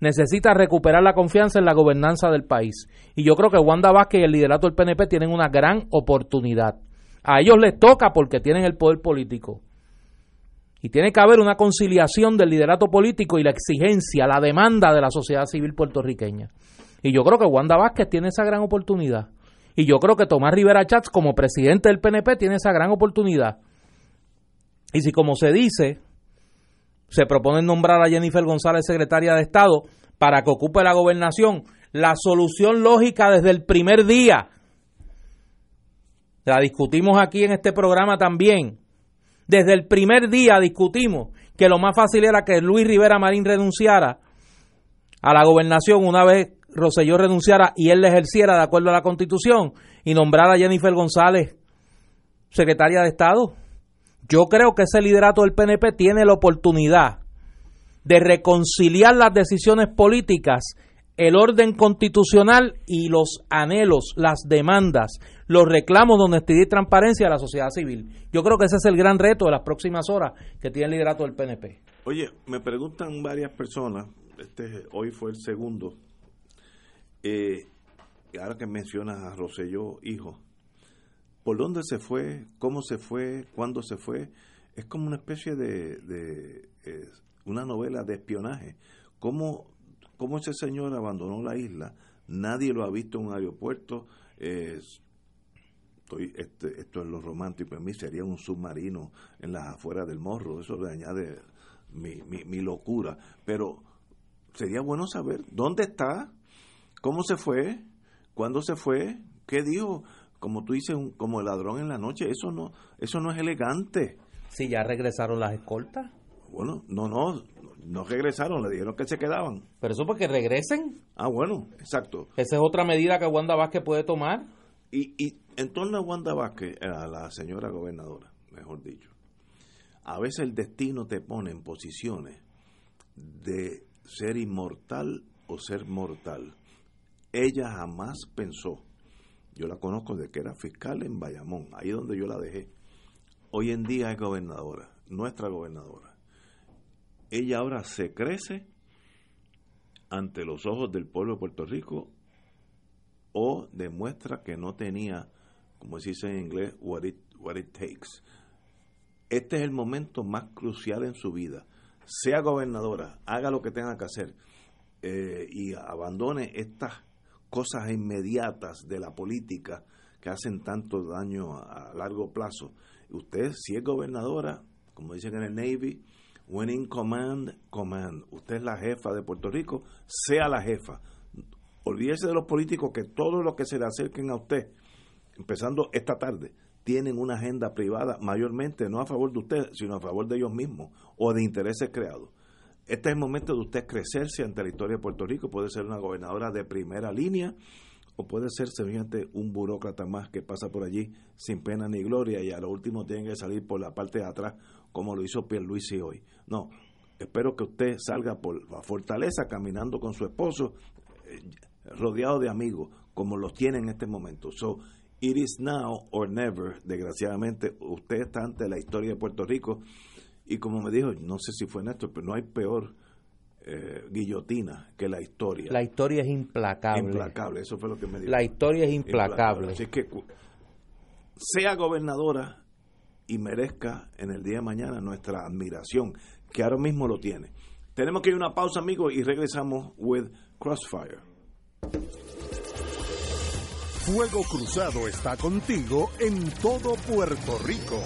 Necesita recuperar la confianza en la gobernanza del país. Y yo creo que Wanda Vázquez y el liderato del PNP tienen una gran oportunidad. A ellos les toca porque tienen el poder político. Y tiene que haber una conciliación del liderato político y la exigencia, la demanda de la sociedad civil puertorriqueña. Y yo creo que Wanda Vázquez tiene esa gran oportunidad. Y yo creo que Tomás Rivera Chats, como presidente del PNP, tiene esa gran oportunidad. Y si, como se dice, se propone nombrar a Jennifer González secretaria de Estado para que ocupe la gobernación. La solución lógica desde el primer día, la discutimos aquí en este programa también. Desde el primer día discutimos que lo más fácil era que Luis Rivera Marín renunciara a la gobernación una vez Roselló renunciara y él le ejerciera de acuerdo a la constitución y nombrara a Jennifer González secretaria de Estado. Yo creo que ese liderato del PNP tiene la oportunidad de reconciliar las decisiones políticas, el orden constitucional y los anhelos, las demandas, los reclamos de honestidad y transparencia de la sociedad civil. Yo creo que ese es el gran reto de las próximas horas que tiene el liderato del PNP. Oye, me preguntan varias personas, este hoy fue el segundo, eh, ahora que mencionas a Roselló, hijo, por dónde se fue, cómo se fue, cuándo se fue. Es como una especie de, eh, una novela de espionaje. ¿Cómo, ¿Cómo ese señor abandonó la isla? Nadie lo ha visto en un aeropuerto. estoy, este, esto es lo romántico en mí, sería un submarino en las afueras del morro. Eso le añade mi, mi locura. Pero sería bueno saber dónde está, cómo se fue, cuándo se fue, qué dijo como tú dices, un, como el ladrón en la noche, eso no, eso no es elegante. Si ya regresaron las escoltas. Bueno, no, no, no regresaron, le dijeron que se quedaban. Pero eso porque regresen. Ah, bueno, exacto. Esa es otra medida que Wanda Vázquez puede tomar. Y, y en torno a Wanda Vázquez, a la señora gobernadora, mejor dicho, a veces el destino te pone en posiciones de ser inmortal o ser mortal. Ella jamás pensó yo la conozco de que era fiscal en Bayamón, ahí donde yo la dejé. Hoy en día es gobernadora, nuestra gobernadora. Ella ahora se crece ante los ojos del pueblo de Puerto Rico o demuestra que no tenía, como se dice en inglés, what it, what it takes. Este es el momento más crucial en su vida. Sea gobernadora, haga lo que tenga que hacer eh, y abandone estas cosas inmediatas de la política que hacen tanto daño a, largo plazo. Usted, si es gobernadora, como dicen en el Navy, winning command, command. Usted es la jefa de Puerto Rico, sea la jefa. olvídese de los políticos que todos los que se le acerquen a usted, empezando esta tarde, tienen una agenda privada mayormente no a favor de usted, sino a favor de ellos mismos o de intereses creados. Este es el momento de usted crecerse ante la historia de Puerto Rico. Puede ser una gobernadora de primera línea o puede ser sencillamente un burócrata más que pasa por allí sin pena ni gloria y a lo último tiene que salir por la parte de atrás como lo hizo Pierluisi hoy. No, espero que usted salga por la fortaleza caminando con su esposo eh, rodeado de amigos como los tiene en este momento. So, it is now or never. Desgraciadamente, usted está ante la historia de Puerto Rico y como me dijo, no sé si fue Néstor, pero no hay peor eh, guillotina que la historia. La historia es implacable. Implacable, eso fue lo que me dijo. La historia es implacable. Así que sea gobernadora y merezca en el día de mañana nuestra admiración, que ahora mismo lo tiene. Tenemos que ir a una pausa, amigos, y regresamos with Crossfire. Fuego Cruzado está contigo en todo Puerto Rico.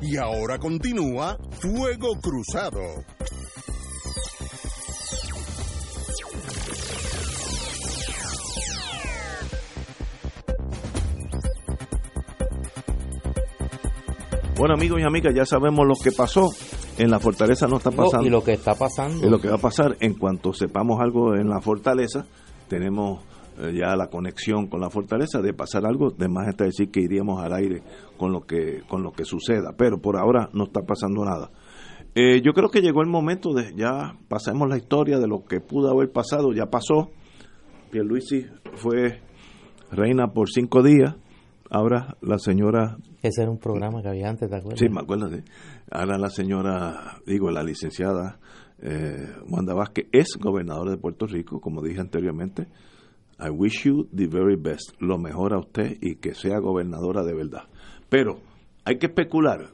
Y ahora continúa Fuego Cruzado. Bueno, amigos y amigas, ya sabemos lo que pasó. En la fortaleza no está pasando. y lo que está pasando. Y lo que va a pasar en cuanto sepamos algo en la fortaleza, tenemos eh, ya la conexión con la fortaleza de pasar algo, de más está decir que iríamos al aire con lo que con lo que suceda, pero por ahora no está pasando nada. Eh, yo creo que llegó el momento de ya pasemos la historia de lo que pudo haber pasado, ya pasó. Pierluisi fue reina por cinco días, ahora la señora ese era un programa que había antes, ¿te acuerdas? Sí, me acuerdo. Sí. Ahora la señora, digo, la licenciada eh, Wanda Vázquez es gobernadora de Puerto Rico, como dije anteriormente. I wish you the very best, lo mejor a usted y que sea gobernadora de verdad. Pero hay que especular.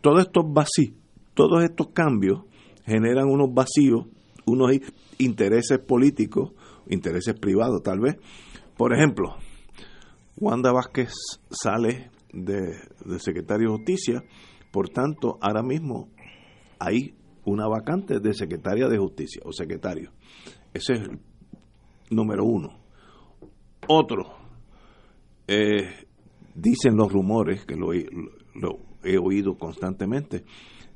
Todos estos vacíos, todos estos cambios generan unos vacíos, unos intereses políticos, intereses privados tal vez. Por ejemplo, Wanda Vázquez sale de, secretario de Justicia, por tanto, ahora mismo hay una vacante de secretaria de Justicia o secretario. Ese es el número uno. Otro, eh, dicen los rumores, que lo, lo, he oído constantemente,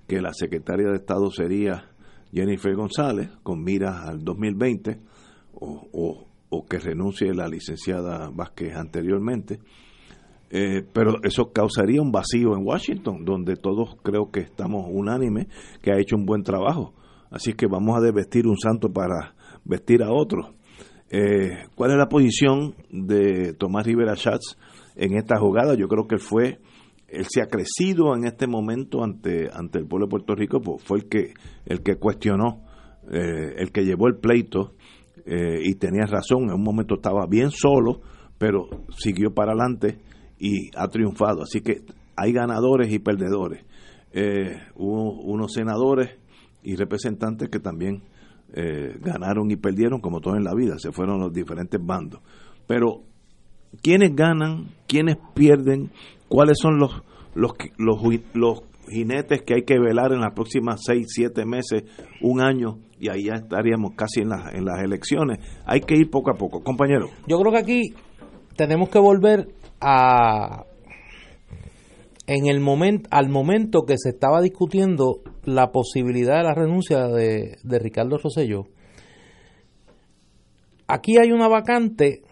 que la secretaria de Estado sería Jennifer González, con miras al 2020, o, o, o que renuncie la licenciada Vázquez anteriormente. Eh, pero eso causaría un vacío en Washington, donde todos creo que estamos unánimes, que ha hecho un buen trabajo. Así que vamos a desvestir un santo para vestir a otro. Eh, ¿Cuál es la posición de Tomás Rivera Schatz en esta jugada? Yo creo que fue, él se ha crecido en este momento ante, ante el pueblo de Puerto Rico, pues fue el que, el que cuestionó, eh, el que llevó el pleito y tenía razón, en un momento estaba bien solo, pero siguió para adelante y ha triunfado. Así que hay ganadores y perdedores. Eh, hubo unos senadores y representantes que también eh, ganaron y perdieron, como todo en la vida, se fueron los diferentes bandos. Pero, ¿quiénes ganan? ¿Quiénes pierden? ¿Cuáles son los, los, los, los jinetes que hay que velar en las próximas seis, siete meses, un año, y ahí ya estaríamos casi en, en las elecciones? Hay que ir poco a poco. Compañero. Yo creo que aquí tenemos que volver a en el momento al momento que se estaba discutiendo la posibilidad de la renuncia de, de Ricardo Rosselló aquí hay una vacante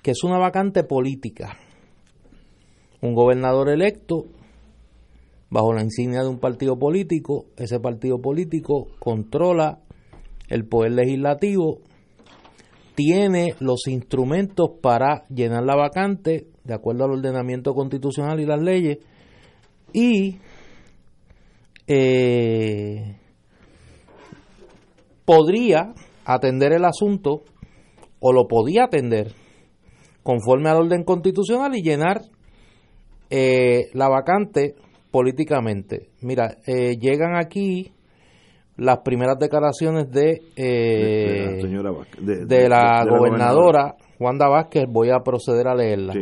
que es una vacante política. Un gobernador electo bajo la insignia de un partido político ese partido político controla el poder legislativo tiene los instrumentos para llenar la vacante de acuerdo al ordenamiento constitucional y las leyes, y eh, podría atender el asunto o lo podía atender conforme al orden constitucional y llenar eh, la vacante políticamente. Mira, eh, llegan aquí las primeras declaraciones de, de, la, gobernadora Wanda Vázquez, voy a proceder a leerla.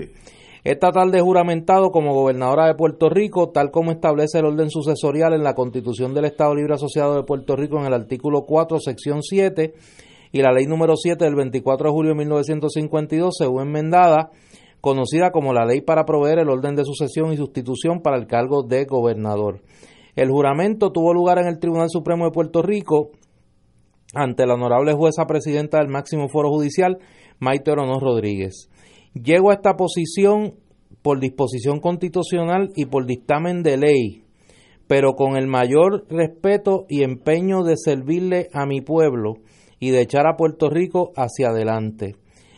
Esta tarde juramentado como gobernadora de Puerto Rico, tal como establece el orden sucesorial en la Constitución del Estado Libre Asociado de Puerto Rico en el artículo 4, sección 7 y la ley número 7 del 24 de julio de 1952, según enmendada, conocida como la ley para proveer el orden de sucesión y sustitución para el cargo de gobernador. El juramento tuvo lugar en el Tribunal Supremo de Puerto Rico ante la honorable jueza presidenta del máximo foro judicial, Maite Oronoz Rodríguez. Llego a esta posición por disposición constitucional y por dictamen de ley, pero con el mayor respeto y empeño de servirle a mi pueblo y de echar a Puerto Rico hacia adelante.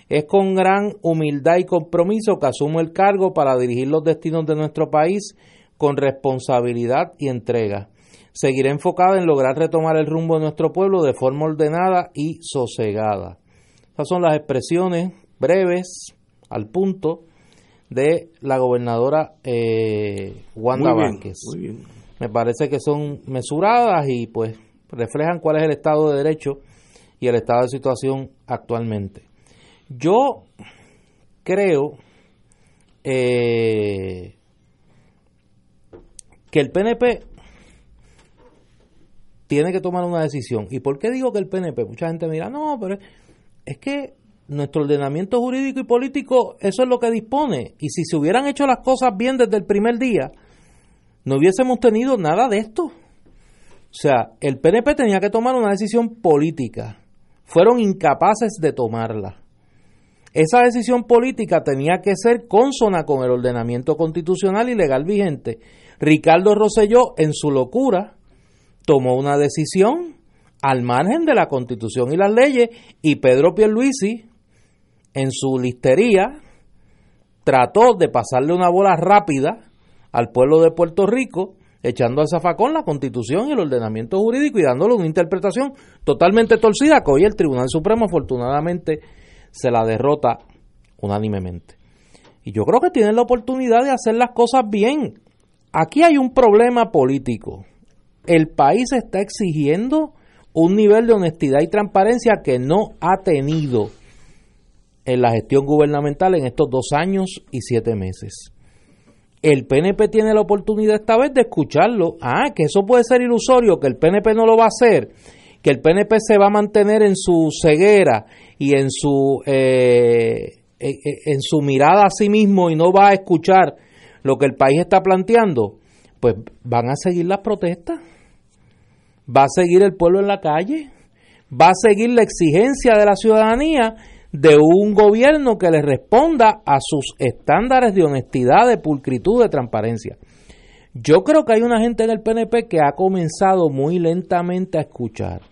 Es con gran humildad y compromiso que asumo el cargo para dirigir los destinos de nuestro país con responsabilidad y entrega. Seguiré enfocada en lograr retomar el rumbo de nuestro pueblo de forma ordenada y sosegada. Estas son las expresiones breves, al punto de la gobernadora eh, Wanda Vázquez. Me parece que son mesuradas y pues reflejan cuál es el estado de derecho y el estado de situación actualmente. Yo creo eh, que el PNP tiene que tomar una decisión. ¿Y por qué digo que el PNP? Mucha gente mira, no, pero es que nuestro ordenamiento jurídico y político, eso es lo que dispone. Y si se hubieran hecho las cosas bien desde el primer día, no hubiésemos tenido nada de esto. O sea, el PNP tenía que tomar una decisión política. Fueron incapaces de tomarla. Esa decisión política tenía que ser consona con el ordenamiento constitucional y legal vigente. Ricardo Rosselló, en su locura, tomó una decisión al margen de la constitución y las leyes y Pedro Pierluisi en su listería, trató de pasarle una bola rápida al pueblo de Puerto Rico, echando al zafacón la constitución y el ordenamiento jurídico y dándole una interpretación totalmente torcida que hoy el Tribunal Supremo afortunadamente se la derrota unánimemente. Y yo creo que tienen la oportunidad de hacer las cosas bien. Aquí hay un problema político. El país está exigiendo un nivel de honestidad y transparencia que no ha tenido en la gestión gubernamental en estos dos años y siete meses. El PNP tiene la oportunidad esta vez de escucharlo. Ah, que eso puede ser ilusorio, que el PNP no lo va a hacer, que el PNP se va a mantener en su ceguera y en su, eh, eh, eh, en su mirada a sí mismo y no va a escuchar lo que el país está planteando. Pues van a seguir las protestas, va a seguir el pueblo en la calle, va a seguir la exigencia de la ciudadanía de un gobierno que le responda a sus estándares de honestidad, de pulcritud, de transparencia. Yo creo que hay una gente en el PNP que ha comenzado muy lentamente a escuchar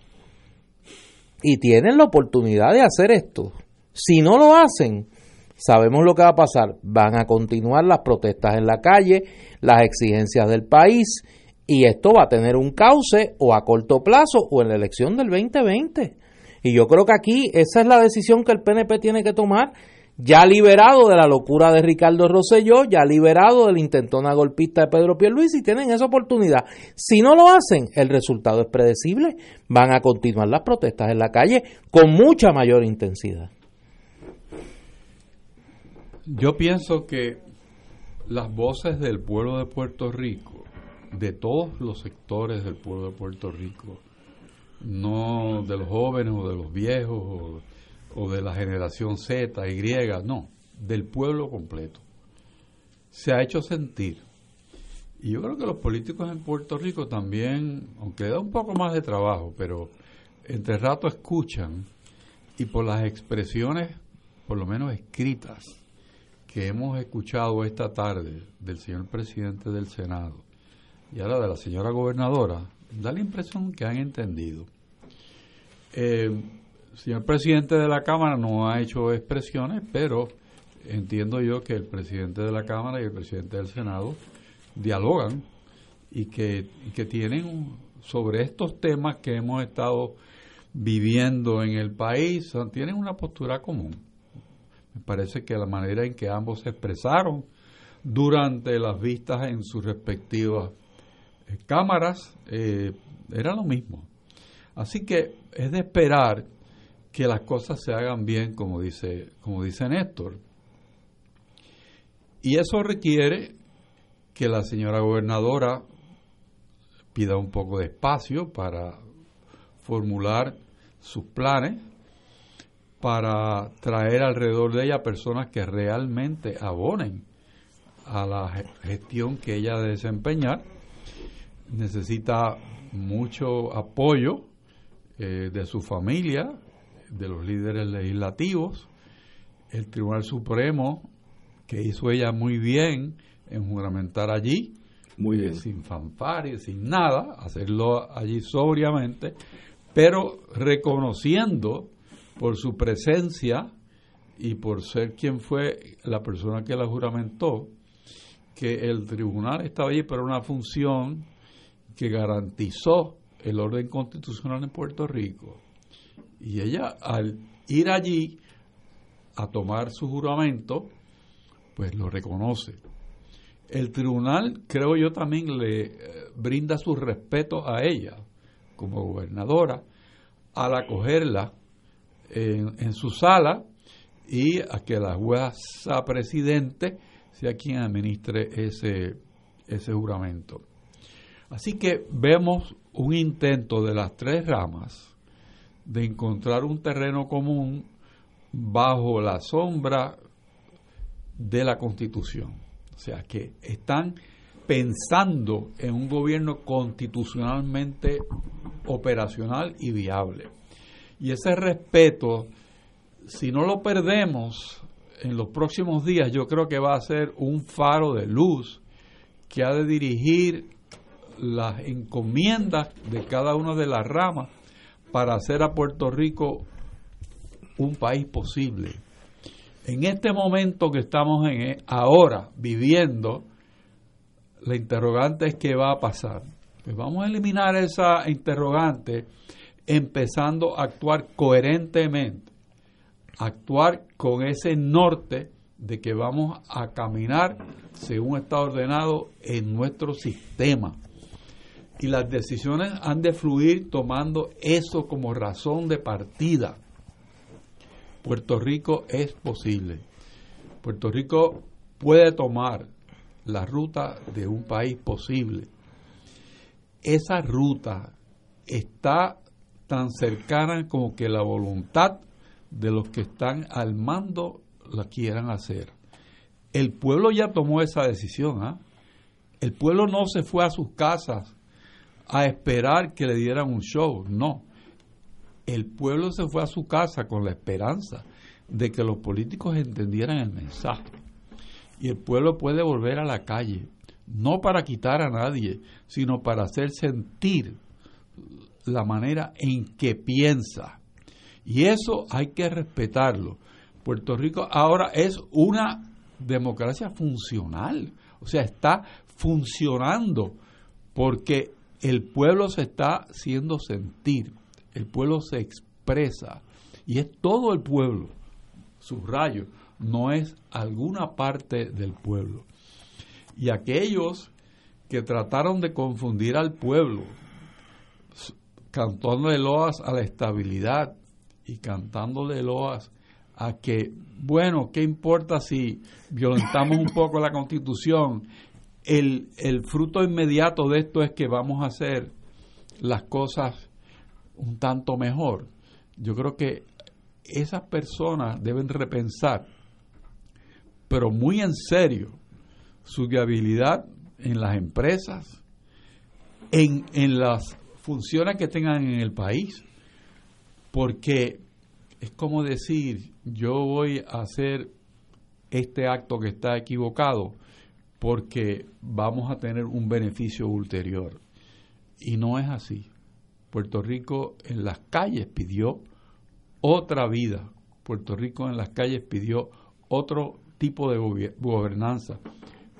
y tienen la oportunidad de hacer esto. Si no lo hacen, sabemos lo que va a pasar. Van a continuar las protestas en la calle, las exigencias del país y esto va a tener un cauce o a corto plazo o en la elección del 2020. Y yo creo que aquí esa es la decisión que el PNP tiene que tomar, ya liberado de la locura de Ricardo Rosselló, ya liberado del intentona golpista de Pedro Pierluisi, tienen esa oportunidad. Si no lo hacen, el resultado es predecible. Van a continuar las protestas en la calle con mucha mayor intensidad. Yo pienso que las voces del pueblo de Puerto Rico, de todos los sectores del pueblo de Puerto Rico, no de los jóvenes o de los viejos o, de la generación Z, Y, no, del pueblo completo. Se ha hecho sentir. Y yo creo que los políticos en Puerto Rico también, aunque da un poco más de trabajo, pero entre rato escuchan y por las expresiones, por lo menos escritas, que hemos escuchado esta tarde del señor presidente del Senado y ahora de la señora gobernadora, da la impresión que han entendido. Eh, el señor presidente de la Cámara no ha hecho expresiones, pero entiendo yo que el presidente de la Cámara y el presidente del Senado dialogan y que, que tienen sobre estos temas que hemos estado viviendo en el país, tienen una postura común. Me parece que la manera en que ambos se expresaron durante las vistas en sus respectivas eh, cámaras eh, era lo mismo. Así que es de esperar que las cosas se hagan bien, como dice, como dice Néstor. Y eso requiere que la señora gobernadora pida un poco de espacio para formular sus planes, para traer alrededor de ella personas que realmente abonen a la gestión que ella debe desempeñar. Necesita mucho apoyo eh, de su familia, de los líderes legislativos, el Tribunal Supremo, que hizo ella muy bien en juramentar allí, muy bien. sin fanfares, sin nada, hacerlo allí sobriamente, pero reconociendo por su presencia y por ser quien fue la persona que la juramentó, que el tribunal estaba allí para una función que garantizó el orden constitucional en Puerto Rico. Y ella, al ir allí a tomar su juramento, pues lo reconoce. El tribunal, creo yo, también le eh, brinda su respeto a ella como gobernadora al acogerla en, en su sala y a que la jueza presidente sea quien administre ese, ese juramento. Así que vemos un intento de las tres ramas de encontrar un terreno común bajo la sombra de la Constitución. O sea, que están pensando en un gobierno constitucionalmente operacional y viable. Y ese respeto, si no lo perdemos en los próximos días, yo creo que va a ser un faro de luz que ha de dirigir las encomiendas de cada una de las ramas para hacer a Puerto Rico un país posible. En este momento que estamos en ahora viviendo, la interrogante es qué va a pasar. Pues vamos a eliminar esa interrogante empezando a actuar coherentemente, actuar con ese norte de que vamos a caminar según está ordenado en nuestro sistema y las decisiones han de fluir tomando eso como razón de partida. Puerto Rico es posible. Puerto Rico puede tomar la ruta de un país posible. Esa ruta está tan cercana como que la voluntad de los que están al mando la quieran hacer. El pueblo ya tomó esa decisión. ¿ah? El pueblo no se fue a sus casas a esperar que le dieran un show. No. El pueblo se fue a su casa con la esperanza de que los políticos entendieran el mensaje. Y el pueblo puede volver a la calle, no para quitar a nadie, sino para hacer sentir la manera en que piensa. Y eso hay que respetarlo. Puerto Rico ahora es una democracia funcional, o sea, está funcionando porque el pueblo se está haciendo sentir, el pueblo se expresa y es todo el pueblo, subrayo, no es alguna parte del pueblo. Y aquellos que trataron de confundir al pueblo, cantándole loas a la estabilidad y cantándole loas a que, bueno, ¿qué importa si violentamos un poco la constitución el, el fruto inmediato de esto es que vamos a hacer las cosas un tanto mejor. Yo creo que esas personas deben repensar, pero muy en serio, su viabilidad en las empresas, en, en las funciones que tengan en el país, porque es como decir, yo voy a hacer este acto que está equivocado, porque vamos a tener un beneficio ulterior. Y no es así. Puerto Rico en las calles pidió otra vida. Puerto Rico en las calles pidió otro tipo de gobernanza.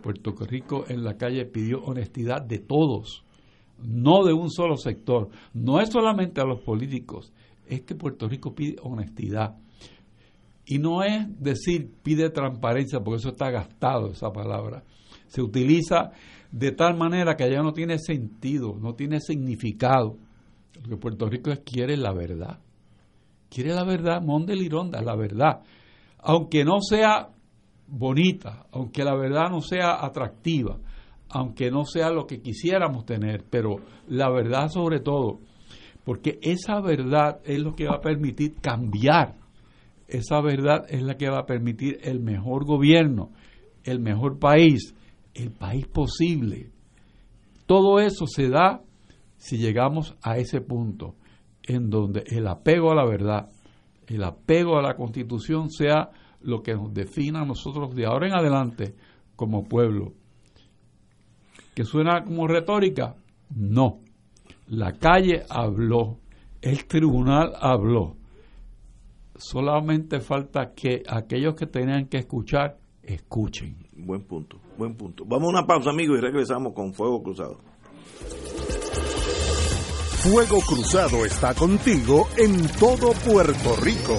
Puerto Rico en la calle pidió honestidad de todos, no de un solo sector. No es solamente a los políticos, es que Puerto Rico pide honestidad. Y no es decir pide transparencia, porque eso está gastado esa palabra se utiliza de tal manera que allá no tiene sentido, no tiene significado. Lo que Puerto Rico quiere la verdad. Quiere la verdad, Monde Lironda, la verdad. Aunque no sea bonita, aunque la verdad no sea atractiva, aunque no sea lo que quisiéramos tener, pero la verdad sobre todo, porque esa verdad es lo que va a permitir cambiar, esa verdad es la que va a permitir el mejor gobierno, el mejor país, el país posible. Todo eso se da si llegamos a ese punto en donde el apego a la verdad, el apego a la constitución sea lo que nos defina a nosotros de ahora en adelante como pueblo. ¿Que suena como retórica? No. La calle habló, el tribunal habló. Solamente falta que aquellos que tenían que escuchar, escuchen. Buen punto, buen punto. Vamos a una pausa, amigos, y regresamos con Fuego Cruzado. Fuego Cruzado está contigo en todo Puerto Rico.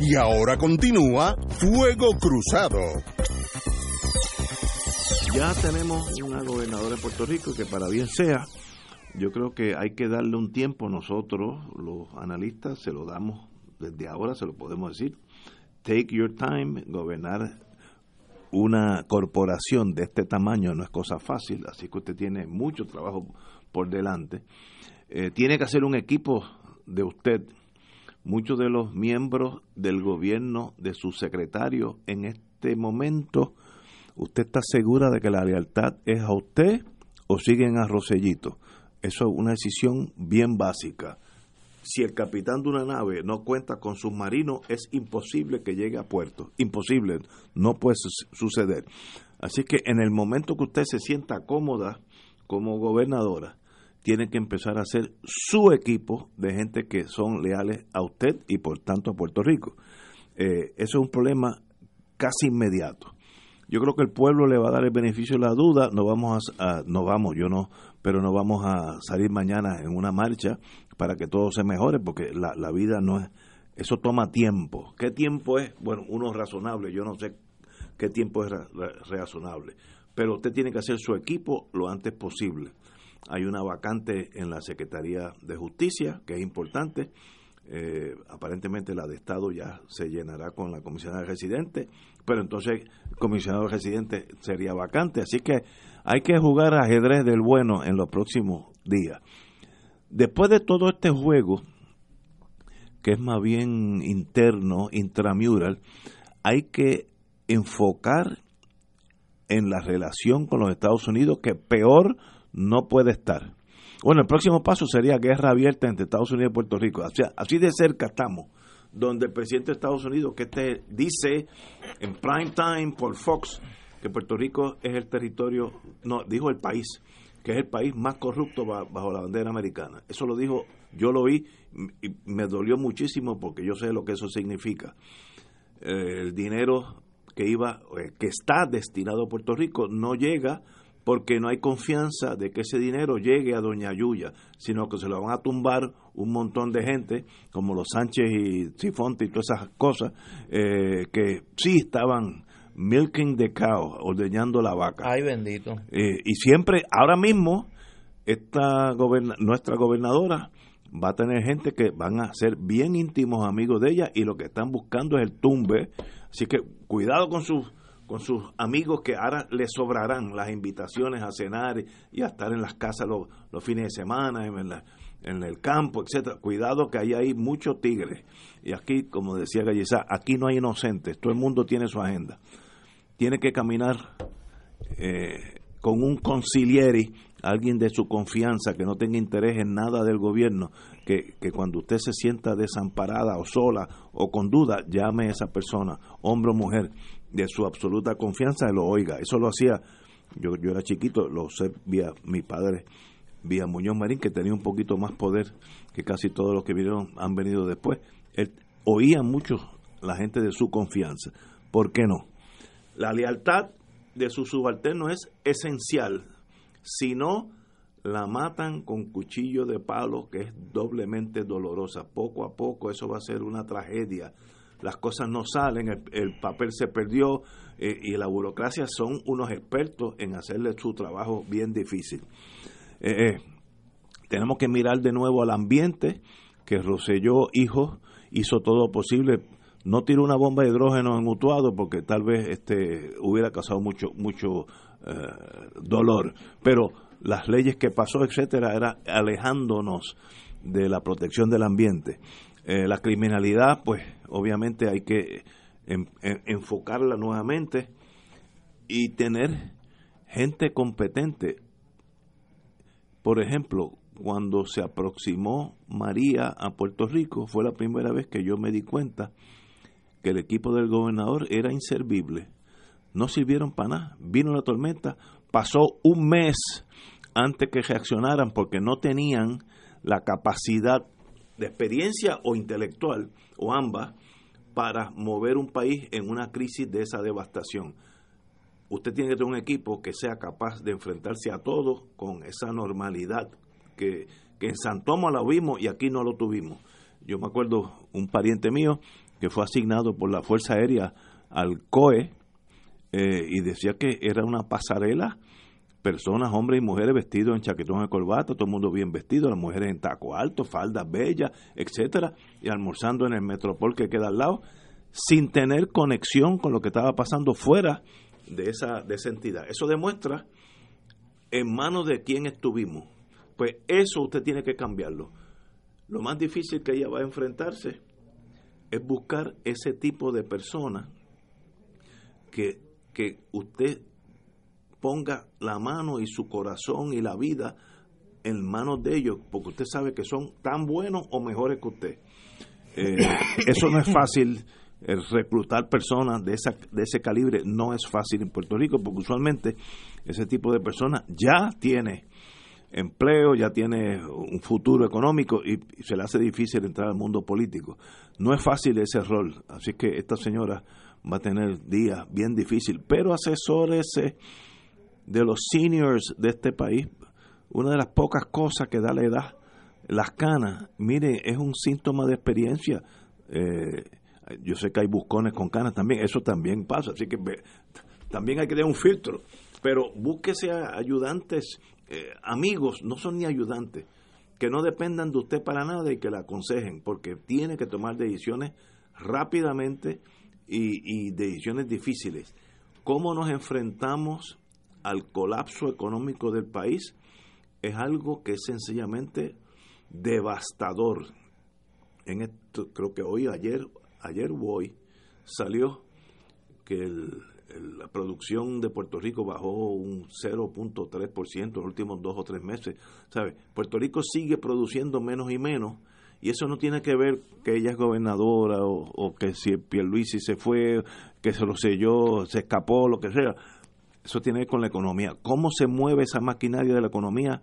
Y ahora continúa Fuego Cruzado. Ya tenemos una gobernadora de Puerto Rico que para bien sea, yo creo que hay que darle un tiempo nosotros, los analistas, se lo damos desde ahora, se lo podemos decir. Take your time, gobernar una corporación de este tamaño no es cosa fácil, así que usted tiene mucho trabajo por delante. Eh, tiene que hacer un equipo de usted muchos de los miembros del gobierno, de su secretario, en este momento, ¿usted está segura de que la lealtad es a usted o siguen a Rosellito? Eso es una decisión bien básica. Si el capitán de una nave no cuenta con submarino, es imposible que llegue a puerto. Imposible, no puede suceder. Así que en el momento que usted se sienta cómoda como gobernadora, tiene que empezar a hacer su equipo de gente que son leales a usted y por tanto a Puerto Rico. Eh, eso es un problema casi inmediato. Yo creo que el pueblo le va a dar el beneficio de la duda, no vamos a, no vamos, yo no, pero no vamos a salir mañana en una marcha para que todo se mejore, porque la, la vida no es, eso toma tiempo. ¿Qué tiempo es? Bueno, uno razonable, yo no sé qué tiempo es razonable, pero usted tiene que hacer su equipo lo antes posible hay una vacante en la Secretaría de Justicia, que es importante. Eh, aparentemente la de Estado ya se llenará con la comisionada residente, pero entonces el comisionado residente sería vacante. Así que hay que jugar ajedrez del bueno en los próximos días. Después de todo este juego, que es más bien interno, intramural, hay que enfocar en la relación con los Estados Unidos, que peor no puede estar. Bueno, el próximo paso sería guerra abierta entre Estados Unidos y Puerto Rico. así de cerca estamos, donde el presidente de Estados Unidos que te dice en prime time por Fox que Puerto Rico es el territorio, no, dijo el país, que es el país más corrupto bajo la bandera americana. Eso lo dijo, yo lo vi y me dolió muchísimo porque yo sé lo que eso significa. Eh, el dinero que iba, eh, que está destinado a Puerto Rico no llega porque no hay confianza de que ese dinero llegue a Doña Yuya, sino que se lo van a tumbar un montón de gente, como los Sánchez y Sifonte y todas esas cosas, eh, que sí estaban milking the cow, ordeñando la vaca. Ay, bendito. Eh, y siempre, ahora mismo, esta nuestra gobernadora va a tener gente que van a ser bien íntimos amigos de ella y lo que están buscando es el tumbe. Así que cuidado con sus con sus amigos que ahora les sobrarán las invitaciones a cenar y a estar en las casas los, fines de semana, en, el campo, etcétera. Cuidado que ahí hay muchos tigres. Y aquí, como decía Gallizá, aquí no hay inocentes, todo el mundo tiene su agenda. Tiene que caminar eh, con un concilieri, alguien de su confianza, que no tenga interés en nada del gobierno, que, que, cuando usted se sienta desamparada o sola o con duda, llame a esa persona, hombre o mujer, de su absoluta confianza y lo oiga. Eso lo hacía, yo, yo era chiquito, lo sé vía mi padre, vía Muñoz Marín, que tenía un poquito más poder que casi todos los que vinieron, han venido después. Él oía mucho la gente de su confianza. ¿Por qué no? La lealtad de su subalterno es esencial. Si no, la matan con cuchillo de palo, que es doblemente dolorosa. Poco a poco eso va a ser una tragedia las cosas no salen, el, papel se perdió eh, y la burocracia son unos expertos en hacerle su trabajo bien difícil. Eh, eh, tenemos que mirar de nuevo al ambiente que Roselló hijo hizo todo posible. No tiró una bomba de hidrógeno en Utuado porque tal vez este hubiera causado mucho mucho eh, dolor, pero las leyes que pasó, etcétera, era alejándonos de la protección del ambiente. Eh, la criminalidad, pues obviamente hay que enfocarla nuevamente y tener gente competente. Por ejemplo, cuando se aproximó María a Puerto Rico, fue la primera vez que yo me di cuenta que el equipo del gobernador era inservible. No sirvieron para nada. Vino la tormenta, pasó un mes antes que reaccionaran porque no tenían la capacidad de experiencia o intelectual, o ambas, para mover un país en una crisis de esa devastación. Usted tiene que tener un equipo que sea capaz de enfrentarse a todo con esa normalidad que, en San Tomás lo vimos y aquí no lo tuvimos. Yo me acuerdo un pariente mío que fue asignado por la Fuerza Aérea al COE eh, y decía que era una pasarela personas, hombres y mujeres vestidos en chaquetón de corbata, todo el mundo bien vestido, las mujeres en taco alto, faldas bellas, etcétera, y almorzando en el metropol que queda al lado, sin tener conexión con lo que estaba pasando fuera de esa, de esa entidad. Eso demuestra en manos de quién estuvimos. Pues eso usted tiene que cambiarlo. Lo más difícil que ella va a enfrentarse es buscar ese tipo de personas que, que usted ponga la mano y su corazón y la vida en manos de ellos, porque usted sabe que son tan buenos o mejores que usted. Eh, eso no es fácil, reclutar personas de, esa, de ese calibre no es fácil en Puerto Rico, porque usualmente ese tipo de personas ya tiene empleo, ya tiene un futuro económico y, se le hace difícil entrar al mundo político. No es fácil ese rol, así que esta señora va a tener días bien difíciles, pero asesores de los seniors de este país, una de las pocas cosas que da la edad, las canas, mire, es un síntoma de experiencia. Eh, yo sé que hay buscones con canas también, eso también pasa, así que también hay que tener un filtro. Pero búsquese ayudantes, eh, amigos, no son ni ayudantes, que no dependan de usted para nada y que la aconsejen, porque tiene que tomar decisiones rápidamente y, y decisiones difíciles. ¿Cómo nos enfrentamos al colapso económico del país es algo que es sencillamente devastador. En esto, creo que hoy, ayer, ayer o hoy, salió que la producción de Puerto Rico bajó un 0.3% en los últimos dos o tres meses. ¿Sabe? Puerto Rico sigue produciendo menos y menos y eso no tiene que ver que ella es gobernadora o, o que si Pierluisi se fue, que se lo selló, se escapó, lo que sea eso tiene que ver con la economía. ¿Cómo se mueve esa maquinaria de la economía?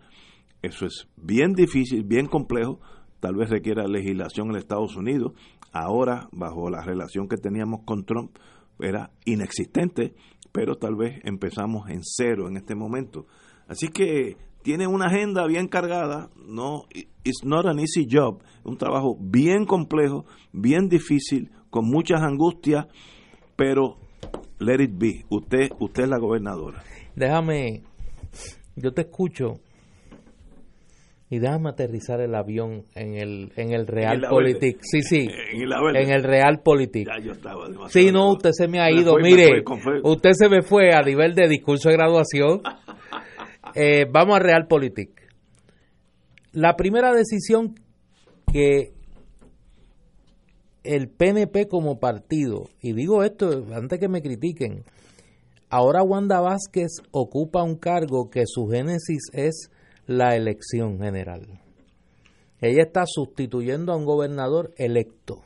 Eso es bien difícil, bien complejo. Tal vez requiera legislación en Estados Unidos. Ahora, bajo la relación que teníamos con Trump, era inexistente, pero tal vez empezamos en cero en este momento. Así que tiene una agenda bien cargada, no it's not an easy job, un trabajo bien complejo, bien difícil, con muchas angustias, pero let it be. Usted, usted es la gobernadora. Déjame, yo te escucho y déjame aterrizar el avión en el en el Real Politic. Sí, sí. En el, Real Politic. Ya yo estaba Sí, no, usted se me ha ido. Mire, usted se me fue a nivel de discurso de graduación. Eh, vamos a Real Politic. La primera decisión que el PNP como partido, y digo esto antes que me critiquen, ahora Wanda Vázquez ocupa un cargo que su génesis es la elección general. Ella está sustituyendo a un gobernador electo.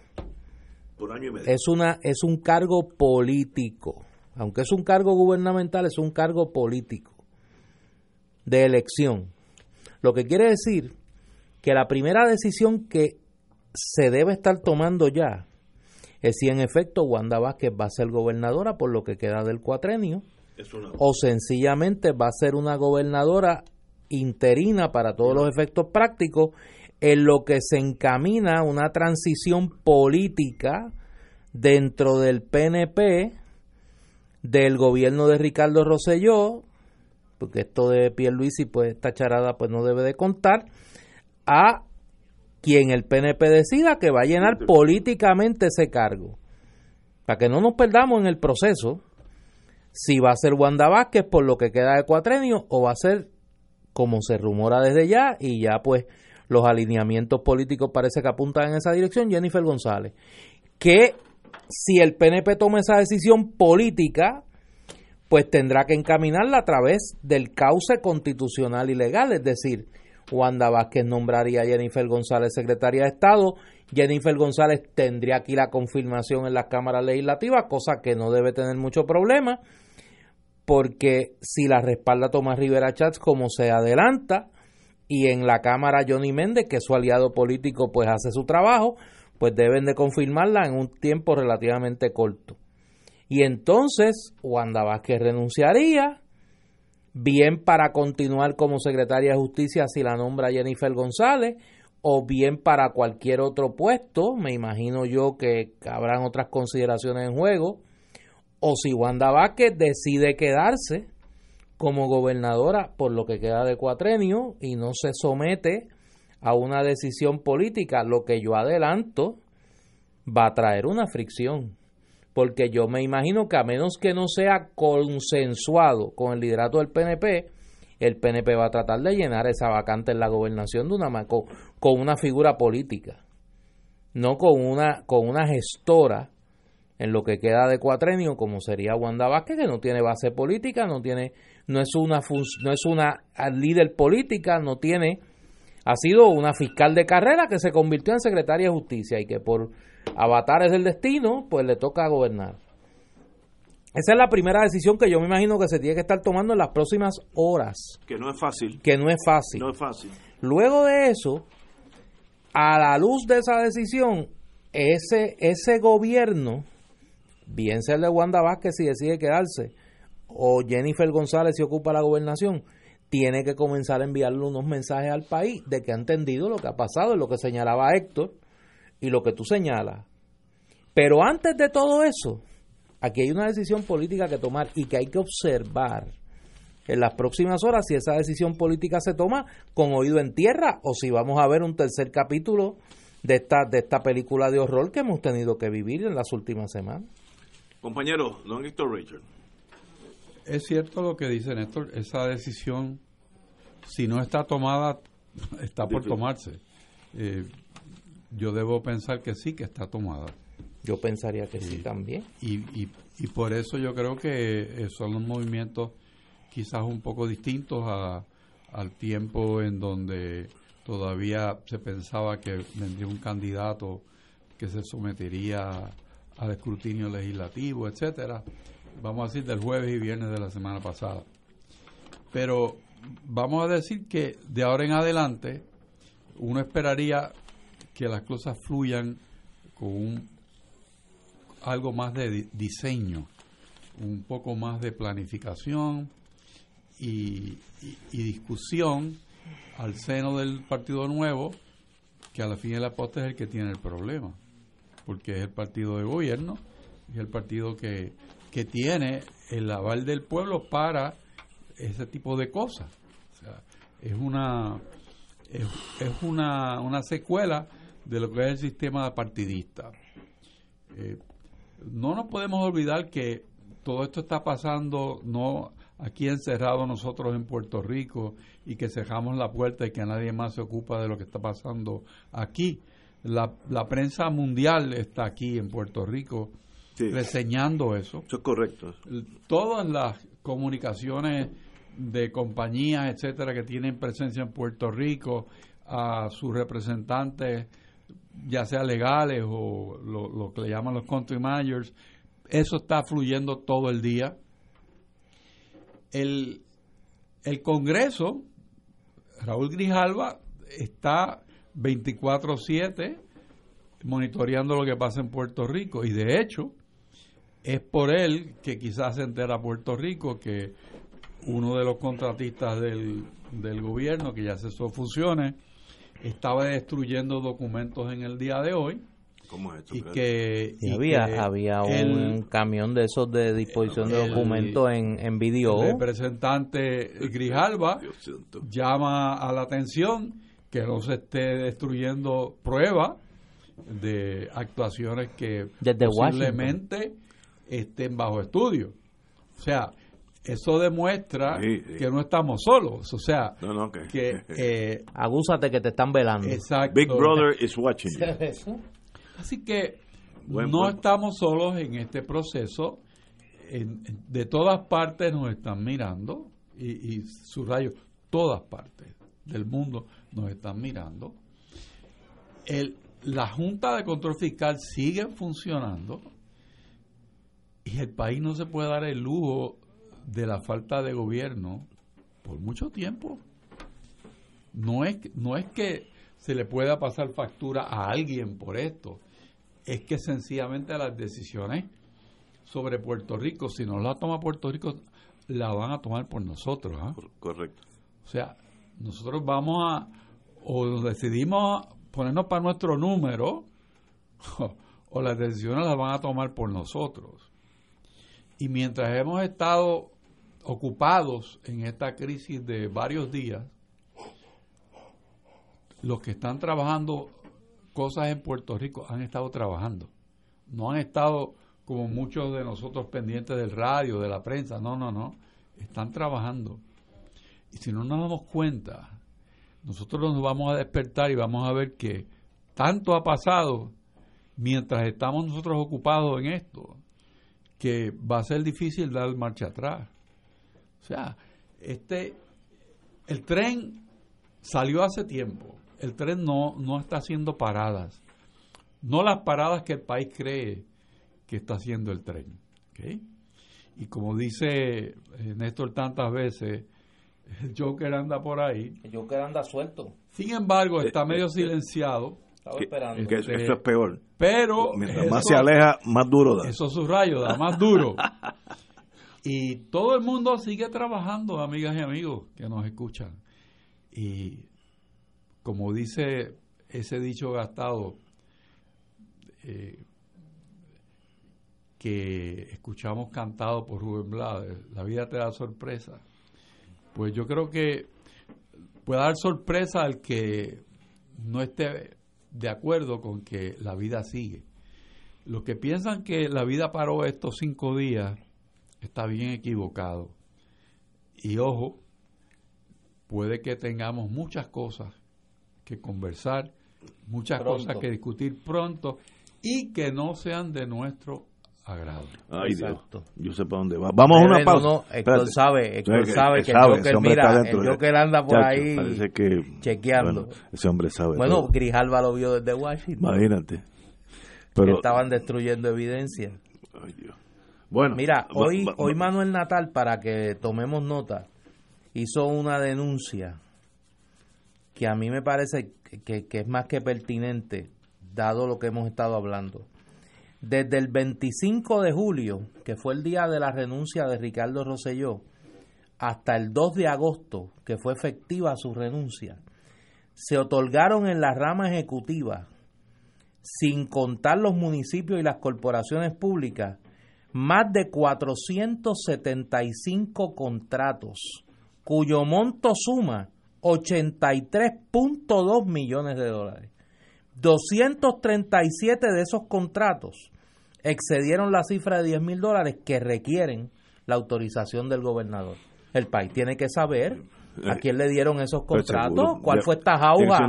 Es, una, es un cargo político. Aunque es un cargo gubernamental, es un cargo político de elección. Lo que quiere decir que la primera decisión que se debe estar tomando ya es si en efecto Wanda Vázquez va a ser gobernadora por lo que queda del cuatrenio o sencillamente va a ser una gobernadora interina para todos los efectos prácticos en lo que se encamina una transición política dentro del PNP del gobierno de Ricardo Rosselló porque esto de Pierluisi pues esta charada pues no debe de contar a quien el PNP decida que va a llenar políticamente ese cargo. Para que no nos perdamos en el proceso, si va a ser Wanda Vázquez por lo que queda de cuatrenio o va a ser como se rumora desde ya y ya pues los alineamientos políticos parece que apuntan en esa dirección, Jennifer González. Que si el PNP toma esa decisión política, pues tendrá que encaminarla a través del cauce constitucional y legal, es decir, Wanda Vázquez nombraría a Jennifer González secretaria de Estado, Jennifer González tendría aquí la confirmación en las cámaras legislativas, cosa que no debe tener mucho problema, porque si la respalda Tomás Rivera Chats como se adelanta, y en la Cámara Johnny Méndez, que es su aliado político, pues hace su trabajo, pues deben de confirmarla en un tiempo relativamente corto. Y entonces Wanda Vázquez renunciaría, bien para continuar como secretaria de justicia si la nombra Jennifer González, o bien para cualquier otro puesto, me imagino yo que habrán otras consideraciones en juego, o si Wanda Vázquez decide quedarse como gobernadora por lo que queda de cuatrenio y no se somete a una decisión política, lo que yo adelanto va a traer una fricción. Porque yo me imagino que a menos que no sea consensuado con el liderato del PNP, el PNP va a tratar de llenar esa vacante en la gobernación de una con, con una figura política, no con una con una gestora en lo que queda de cuatrenio como sería Wanda Vázquez que no tiene base política, no tiene no es una no es una líder política, no tiene ha sido una fiscal de carrera que se convirtió en secretaria de justicia y que por avatares del destino pues le toca gobernar. Esa es la primera decisión que yo me imagino que se tiene que estar tomando en las próximas horas. Que no es fácil. Que no es fácil. No es fácil. Luego de eso, a la luz de esa decisión, ese, ese gobierno, bien sea el de Wanda Vázquez si decide quedarse, o Jennifer González si ocupa la gobernación, tiene que comenzar a enviarle unos mensajes al país de que ha entendido lo que ha pasado, lo que señalaba Héctor y lo que tú señalas. Pero antes de todo eso, aquí hay una decisión política que tomar y que hay que observar en las próximas horas si esa decisión política se toma con oído en tierra o si vamos a ver un tercer capítulo de esta, de esta película de horror que hemos tenido que vivir en las últimas semanas. Compañero, don Héctor Richard. Es cierto lo que dice Néstor, esa decisión, si no está tomada, está por tomarse. Eh, yo debo pensar que sí, que está tomada. Yo pensaría que sí, también. Y, y, y, por eso yo creo que son los movimientos quizás un poco distintos a, al tiempo en donde todavía se pensaba que vendría un candidato que se sometería al escrutinio legislativo, etcétera vamos a decir, del jueves y viernes de la semana pasada. Pero vamos a decir que de ahora en adelante uno esperaría que las cosas fluyan con un, algo más de diseño, un poco más de planificación y, discusión al seno del Partido Nuevo, que a la fin de la posta es el que tiene el problema, porque es el partido de gobierno y el partido que que tiene el aval del pueblo para ese tipo de cosas. O sea, es una es, una, una secuela de lo que es el sistema partidista. Eh, no nos podemos olvidar que todo esto está pasando no aquí encerrado nosotros en Puerto Rico y que cerramos la puerta y que nadie más se ocupa de lo que está pasando aquí. La, la prensa mundial está aquí en Puerto Rico reseñando eso. Eso es correcto. Todas las comunicaciones de compañías, etcétera, que tienen presencia en Puerto Rico, a sus representantes, ya sea legales o lo, que le llaman los country managers, eso está fluyendo todo el día. El, el Congreso, Raúl Grijalva, está 24-7 monitoreando lo que pasa en Puerto Rico y de hecho es por él que quizás se entera Puerto Rico que uno de los contratistas del, del gobierno que ya cesó funciones estaba destruyendo documentos en el día de hoy. ¿Cómo es y que, había, había un camión de esos de disposición de documentos en, en video. El representante Grijalva llama a la atención que no se esté destruyendo pruebas de actuaciones que Desde posiblemente estén bajo estudio. O sea, eso demuestra Sí, sí. que no estamos solos. O sea, No, no, que- que eh, Agúzate que te están velando. exacto. Big Brother is watching. Así que Buen no punto. estamos solos en este proceso. En- en- de todas partes nos están mirando y, y subrayo, todas partes del mundo nos están mirando. El, la Junta de Control Fiscal sigue funcionando y el país no se puede dar el lujo de la falta de gobierno por mucho tiempo. No es, que- no es que se le pueda pasar factura a alguien por esto, es que sencillamente las decisiones sobre Puerto Rico, si no la toma Puerto Rico, la van a tomar por nosotros. ¿ah? Correcto. O sea, nosotros vamos a, o decidimos ponernos para nuestro número, o las decisiones las van a tomar por nosotros. Y mientras hemos estado ocupados en esta crisis de varios días, los que están trabajando cosas en Puerto Rico han estado trabajando. No han estado como muchos de nosotros pendientes del radio, de la prensa. No, no, no. Están trabajando. Y si no nos damos cuenta, nosotros nos vamos a despertar y vamos a ver que tanto ha pasado mientras estamos nosotros ocupados en esto, que va a ser difícil dar marcha atrás. O sea, este, el tren salió hace tiempo. El tren no, no está haciendo paradas. No las paradas que el país cree que está haciendo el tren. ¿ok? Y como dice Néstor tantas veces, el Joker anda por ahí. El Joker anda suelto. Sin embargo, está Eh, medio eh, silenciado. Estaba Que, esperando. que eso, eso es peor. Pero Mientras eso- más se aleja, más duro da. Eso rayos, da más duro. y todo el mundo sigue trabajando, amigas y amigos que nos escuchan. Y como dice ese dicho gastado eh, que escuchamos cantado por Rubén Blades, la vida te da sorpresa. Pues yo creo que puede dar sorpresa al que no esté de acuerdo con que la vida sigue. Los que piensan que la vida paró estos cinco días está bien equivocado. Y ojo, puede que tengamos muchas cosas que conversar, muchas Pronto. cosas que discutir pronto y que no sean de nuestro agrado. Ay, Exacto. Dios. Yo sé para dónde va. Vamos a una pausa. no, no, Héctor sabe, Héctor No, sabe que el sabe, Joker, ese hombre mira, el Joker anda por Chacho, ahí Parece que, chequeando. bueno, ese hombre sabe. Bueno, todo. Grijalva lo vio desde Washington. Imagínate. que Pero, estaban destruyendo evidencia. ay, Dios. Bueno, Mira, va- hoy, va- hoy va- Manuel Natal, para que tomemos nota, hizo una denuncia que a mí me parece que, que es más que pertinente, dado lo que hemos estado hablando. Desde el 25 de julio, que fue el día de la renuncia de Ricardo Rosselló, hasta el 2 de agosto, que fue efectiva su renuncia, se otorgaron en la rama ejecutiva, sin contar los municipios y las corporaciones públicas, más de 475 contratos, cuyo monto suma 83.2 millones de dólares. 237 de esos contratos excedieron la cifra de 10 mil dólares que requieren la autorización del gobernador. El país tiene que saber a quién le dieron esos Pues contratos, cuál fue esta jauja,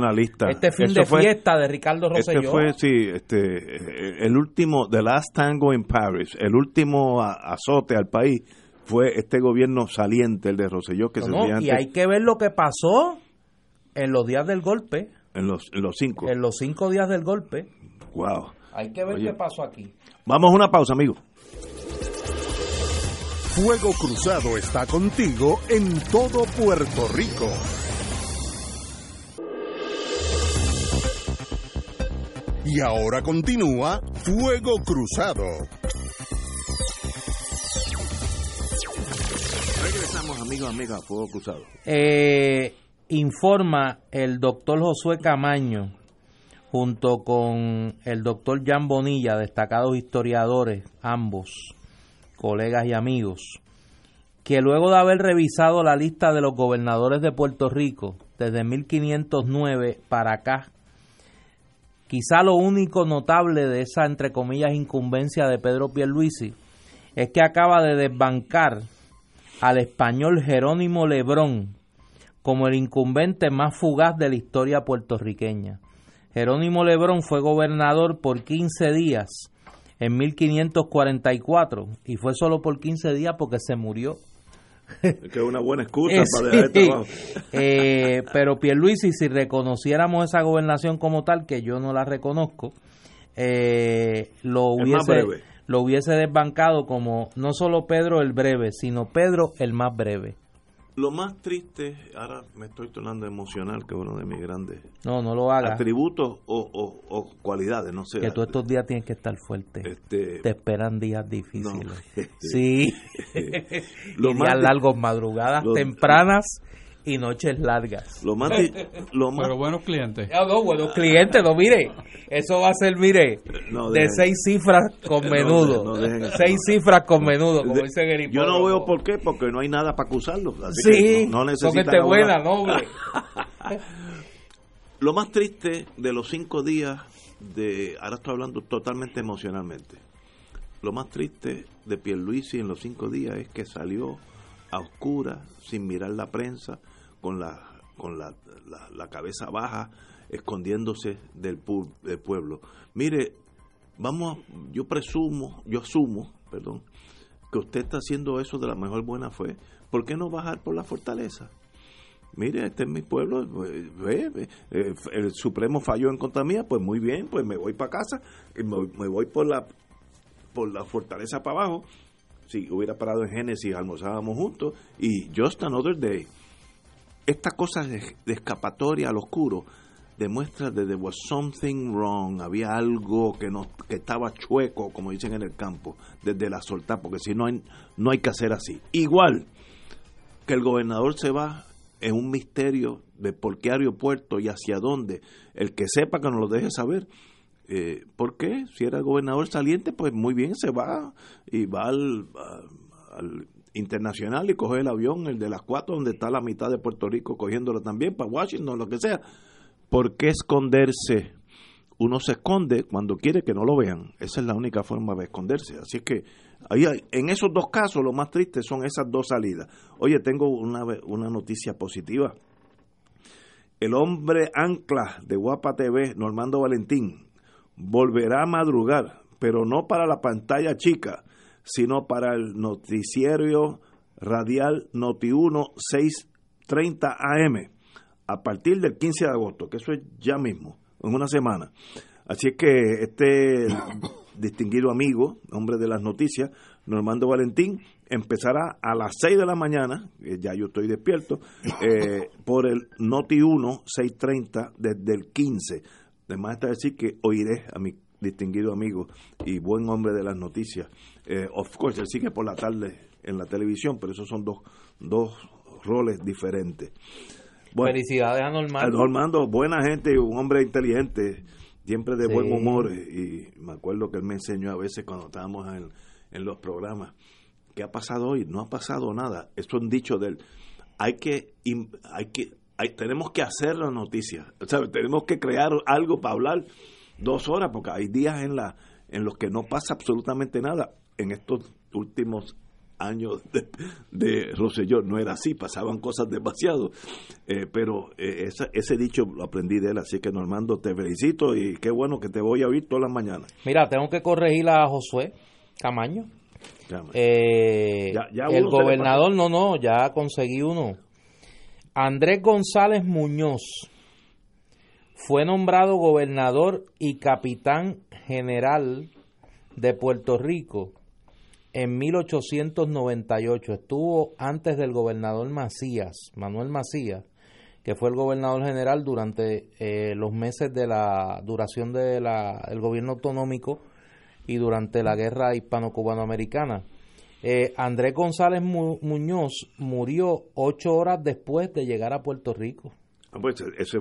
este fin de fue- fiesta de Ricardo Este Rosselló. fue, sí, este, eh, el último, The Last Tango in Paris, el último azote al país fue este gobierno saliente, el de Rosselló, que No, se no, sencillamente y hay que ver lo que pasó en los días del golpe, en los, en los cinco. en los cinco días del golpe. Wow. Hay que ver Oye. qué pasó aquí. Vamos a una pausa, amigos. Fuego Cruzado está contigo en todo Puerto Rico. Y ahora continúa Fuego Cruzado. Regresamos, amigos, amigas, a Fuego Cruzado. Eh, informa el doctor Josué Camaño, junto con el doctor Jan Bonilla, destacados historiadores, ambos, colegas y amigos, que luego de haber revisado la lista de los gobernadores de Puerto Rico, desde 1509 para acá. Quizá lo único notable de esa, entre comillas, incumbencia de Pedro Pierluisi es que acaba de desbancar al español Jerónimo Lebrón como el incumbente más fugaz de la historia puertorriqueña. Jerónimo Lebrón fue gobernador por 15 días en 1544 y fue solo por 15 días porque se murió. que es una buena excusa para dejar el sí. trabajo. Eh, pero Pierluisi, si reconociéramos esa gobernación como tal, que yo no la reconozco, eh, lo hubiese lo hubiese desbancado como no solo Pedro el breve, sino Pedro el más breve. Lo más triste, ahora me estoy tornando emocional, que es uno de mis grandes No, no lo hagas. atributos o, o- o cualidades, no sé. Que tú estos días tienes que estar fuerte. Este, Te esperan días difíciles. No. Sí. Lo y más días largos, madrugadas lo- tempranas y noches largas. Lo más, di- lo más Pero buenos clientes. Ah, no, buenos clientes, no, mire, eso va a ser, mire, No, de seis cifras con menudo. no, seis cifras con menudo, como de- dice el yo no veo por qué, porque no hay nada para acusarlo. así Sí, que no, necesitan gente buena, noble. Lo más triste de los cinco días de, ahora estoy hablando totalmente emocionalmente, lo más triste de Pierluisi en los cinco días es que salió a oscuras, sin mirar la prensa, con la, con la, la- cabeza baja, escondiéndose del, del pueblo. Mire, vamos, a- yo presumo, yo asumo, perdón, que usted está haciendo eso de la mejor buena fe. ¿Por qué no bajar por la fortaleza? mire, este es mi pueblo, ve, ve, ve, eh, el Supremo falló en contra mía, pues muy bien, pues me voy para casa, me, me voy por la por la fortaleza para abajo. Si hubiera parado en Génesis, almorzábamos juntos, y just another day. Esta cosa de, escapatoria al oscuro demuestra que there was something wrong, había algo que no que estaba chueco, como dicen en el campo, desde la soltar, porque si no hay, no hay que hacer así. Igual que el gobernador se va en un misterio de por qué aeropuerto y hacia dónde. El que sepa que nos lo deje saber. Eh, ¿Por qué? Si era el gobernador saliente, pues muy bien se va y va al internacional y coge el avión, el de las cuatro, donde está la mitad de Puerto Rico cogiéndolo también, para Washington, lo que sea. ¿Por qué esconderse? Uno se esconde cuando quiere que no lo vean. Esa es la única forma de esconderse. Así es que ahí en esos dos casos lo más triste son esas dos salidas. Oye, tengo una, una noticia positiva. El hombre ancla de Guapa TV, Normando Valentín, volverá a madrugar, pero no para la pantalla chica, sino para el noticiero radial Noti1 630 AM a partir del 15 de agosto, que eso es ya mismo, en una semana. Así es que este distinguido amigo, hombre de las noticias, Normando Valentín, empezará a las 6 de la mañana, eh, ya yo estoy despierto, eh, por el Noti 1 630 desde el 15. Además está decir que oiré a mi distinguido amigo y buen hombre de las noticias. Eh, of course, él sigue por la tarde en la televisión, pero esos son dos, dos roles diferentes. Bueno, Felicidades a a Normando. Normando, buena gente, un hombre inteligente, siempre de Sí. buen humor. Y me acuerdo que él me enseñó a veces cuando estábamos en, en los programas, ¿qué ha pasado hoy? No ha pasado nada. Eso es un dicho de él. Hay que, hay que, hay, tenemos que hacer la noticia. ¿sabes? Tenemos que crear algo para hablar dos horas, porque hay días en, la, en los que no pasa absolutamente nada. En estos últimos años de, de Rosselló no era así, pasaban cosas demasiado. Eh, pero eh, esa- ese dicho lo aprendí de él, así que Normando, te felicito y qué bueno que te voy a oír todas las mañanas. Mira, tengo que corregir a Josué Camaño. Eh, Ya- ya el gobernador, no, no, ya conseguí uno. Andrés González Muñoz fue nombrado gobernador y capitán general de Puerto Rico en 1898. Estuvo antes del gobernador Macías, Manuel Macías, que fue el gobernador general durante eh, los meses de la duración del gobierno autonómico y durante la guerra hispano-cubano-americana. Eh, Andrés González Mu- Muñoz murió ocho horas después de llegar a Puerto Rico. Ah, pues ese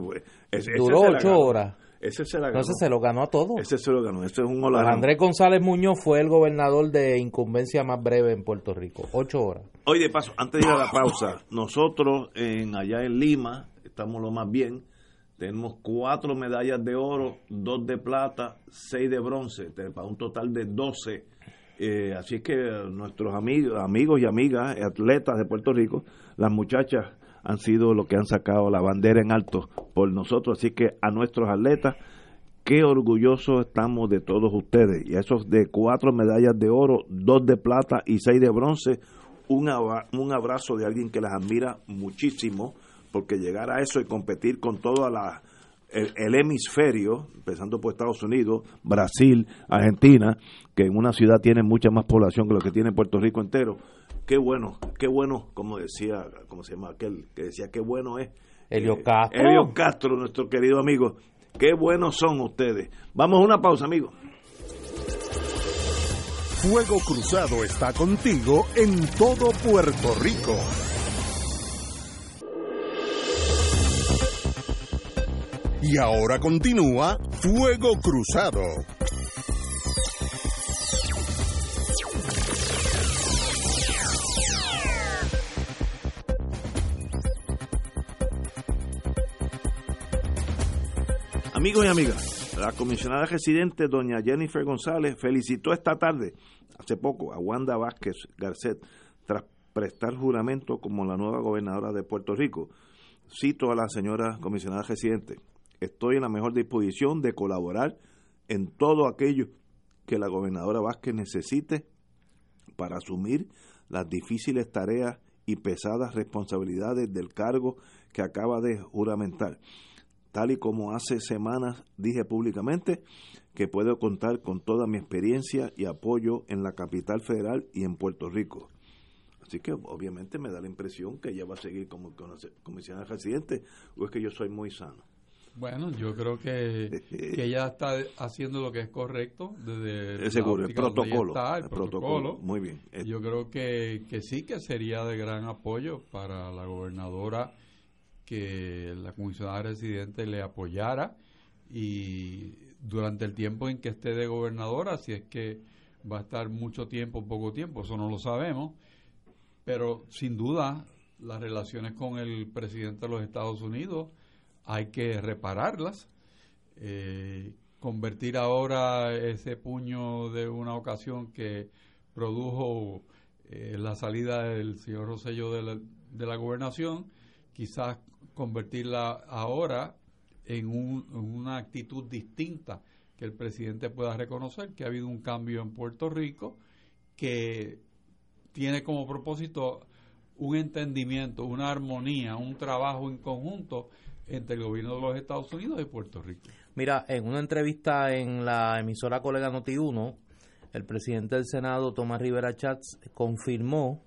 ese- Duró ocho horas. Ese se la ganó. Entonces se lo ganó a todos. Ese se lo ganó. Es un. Andrés González Muñoz fue el gobernador de incumbencia más breve en Puerto Rico. Ocho horas. Hoy de paso, antes de ir a la pausa, nosotros en allá en Lima estamos lo más bien. Tenemos cuatro medallas de oro, dos de plata, seis de bronce, para un total de 12. Eh, así que nuestros amigos, amigos y amigas, atletas de Puerto Rico, las muchachas han sido los que han sacado la bandera en alto por nosotros. Así que a nuestros atletas, qué orgullosos estamos de todos ustedes. Y esos de cuatro medallas de oro, dos de plata y seis de bronce, un, abrazo de alguien que las admira muchísimo porque llegar a eso y competir con toda la el, hemisferio, empezando por Estados Unidos, Brasil, Argentina, que en una ciudad tiene mucha más población que lo que tiene Puerto Rico entero. Qué bueno, qué bueno, como decía, como se llama aquel que decía, qué bueno es. Elio eh, Castro. Elio Castro, nuestro querido amigo. Qué buenos son ustedes. Vamos a una pausa, amigos. Fuego Cruzado está contigo en todo Puerto Rico. Y ahora continúa Fuego Cruzado. Amigos y amigas, la comisionada residente doña Jennifer González felicitó esta tarde, hace poco, a Wanda Vázquez Garcet tras prestar juramento como la nueva gobernadora de Puerto Rico. Cito a la señora comisionada residente estoy en la mejor disposición de colaborar en todo aquello que la gobernadora Vázquez necesite para asumir las difíciles tareas y pesadas responsabilidades del cargo que acaba de juramentar. Tal y como hace semanas dije públicamente que puedo contar con toda mi experiencia y apoyo en la capital federal y en Puerto Rico. Así que obviamente me da la impresión que ella va a seguir como comisionada residente o es que yo soy muy sano. Bueno, yo creo que, ella está haciendo lo que es correcto desde el protocolo, el, protocolo, Muy bien. Yo creo que, que sí que sería de gran apoyo para la gobernadora que la comisionada residente le apoyara y durante el tiempo en que esté de gobernadora, si es que va a estar mucho tiempo poco tiempo, eso no lo sabemos, pero sin duda las relaciones con el presidente de los Estados Unidos hay que repararlas. Eh, convertir ahora ese puño de una ocasión que produjo eh, la salida del señor Rosello de la, de la gobernación, quizás convertirla ahora en, un, una actitud distinta, que el presidente pueda reconocer que ha habido un cambio en Puerto Rico que tiene como propósito un entendimiento, una armonía, un trabajo en conjunto entre el gobierno de los Estados Unidos y Puerto Rico. Mira, en una entrevista en la emisora colega Noti1, el presidente del Senado, Tomás Rivera Chats, confirmó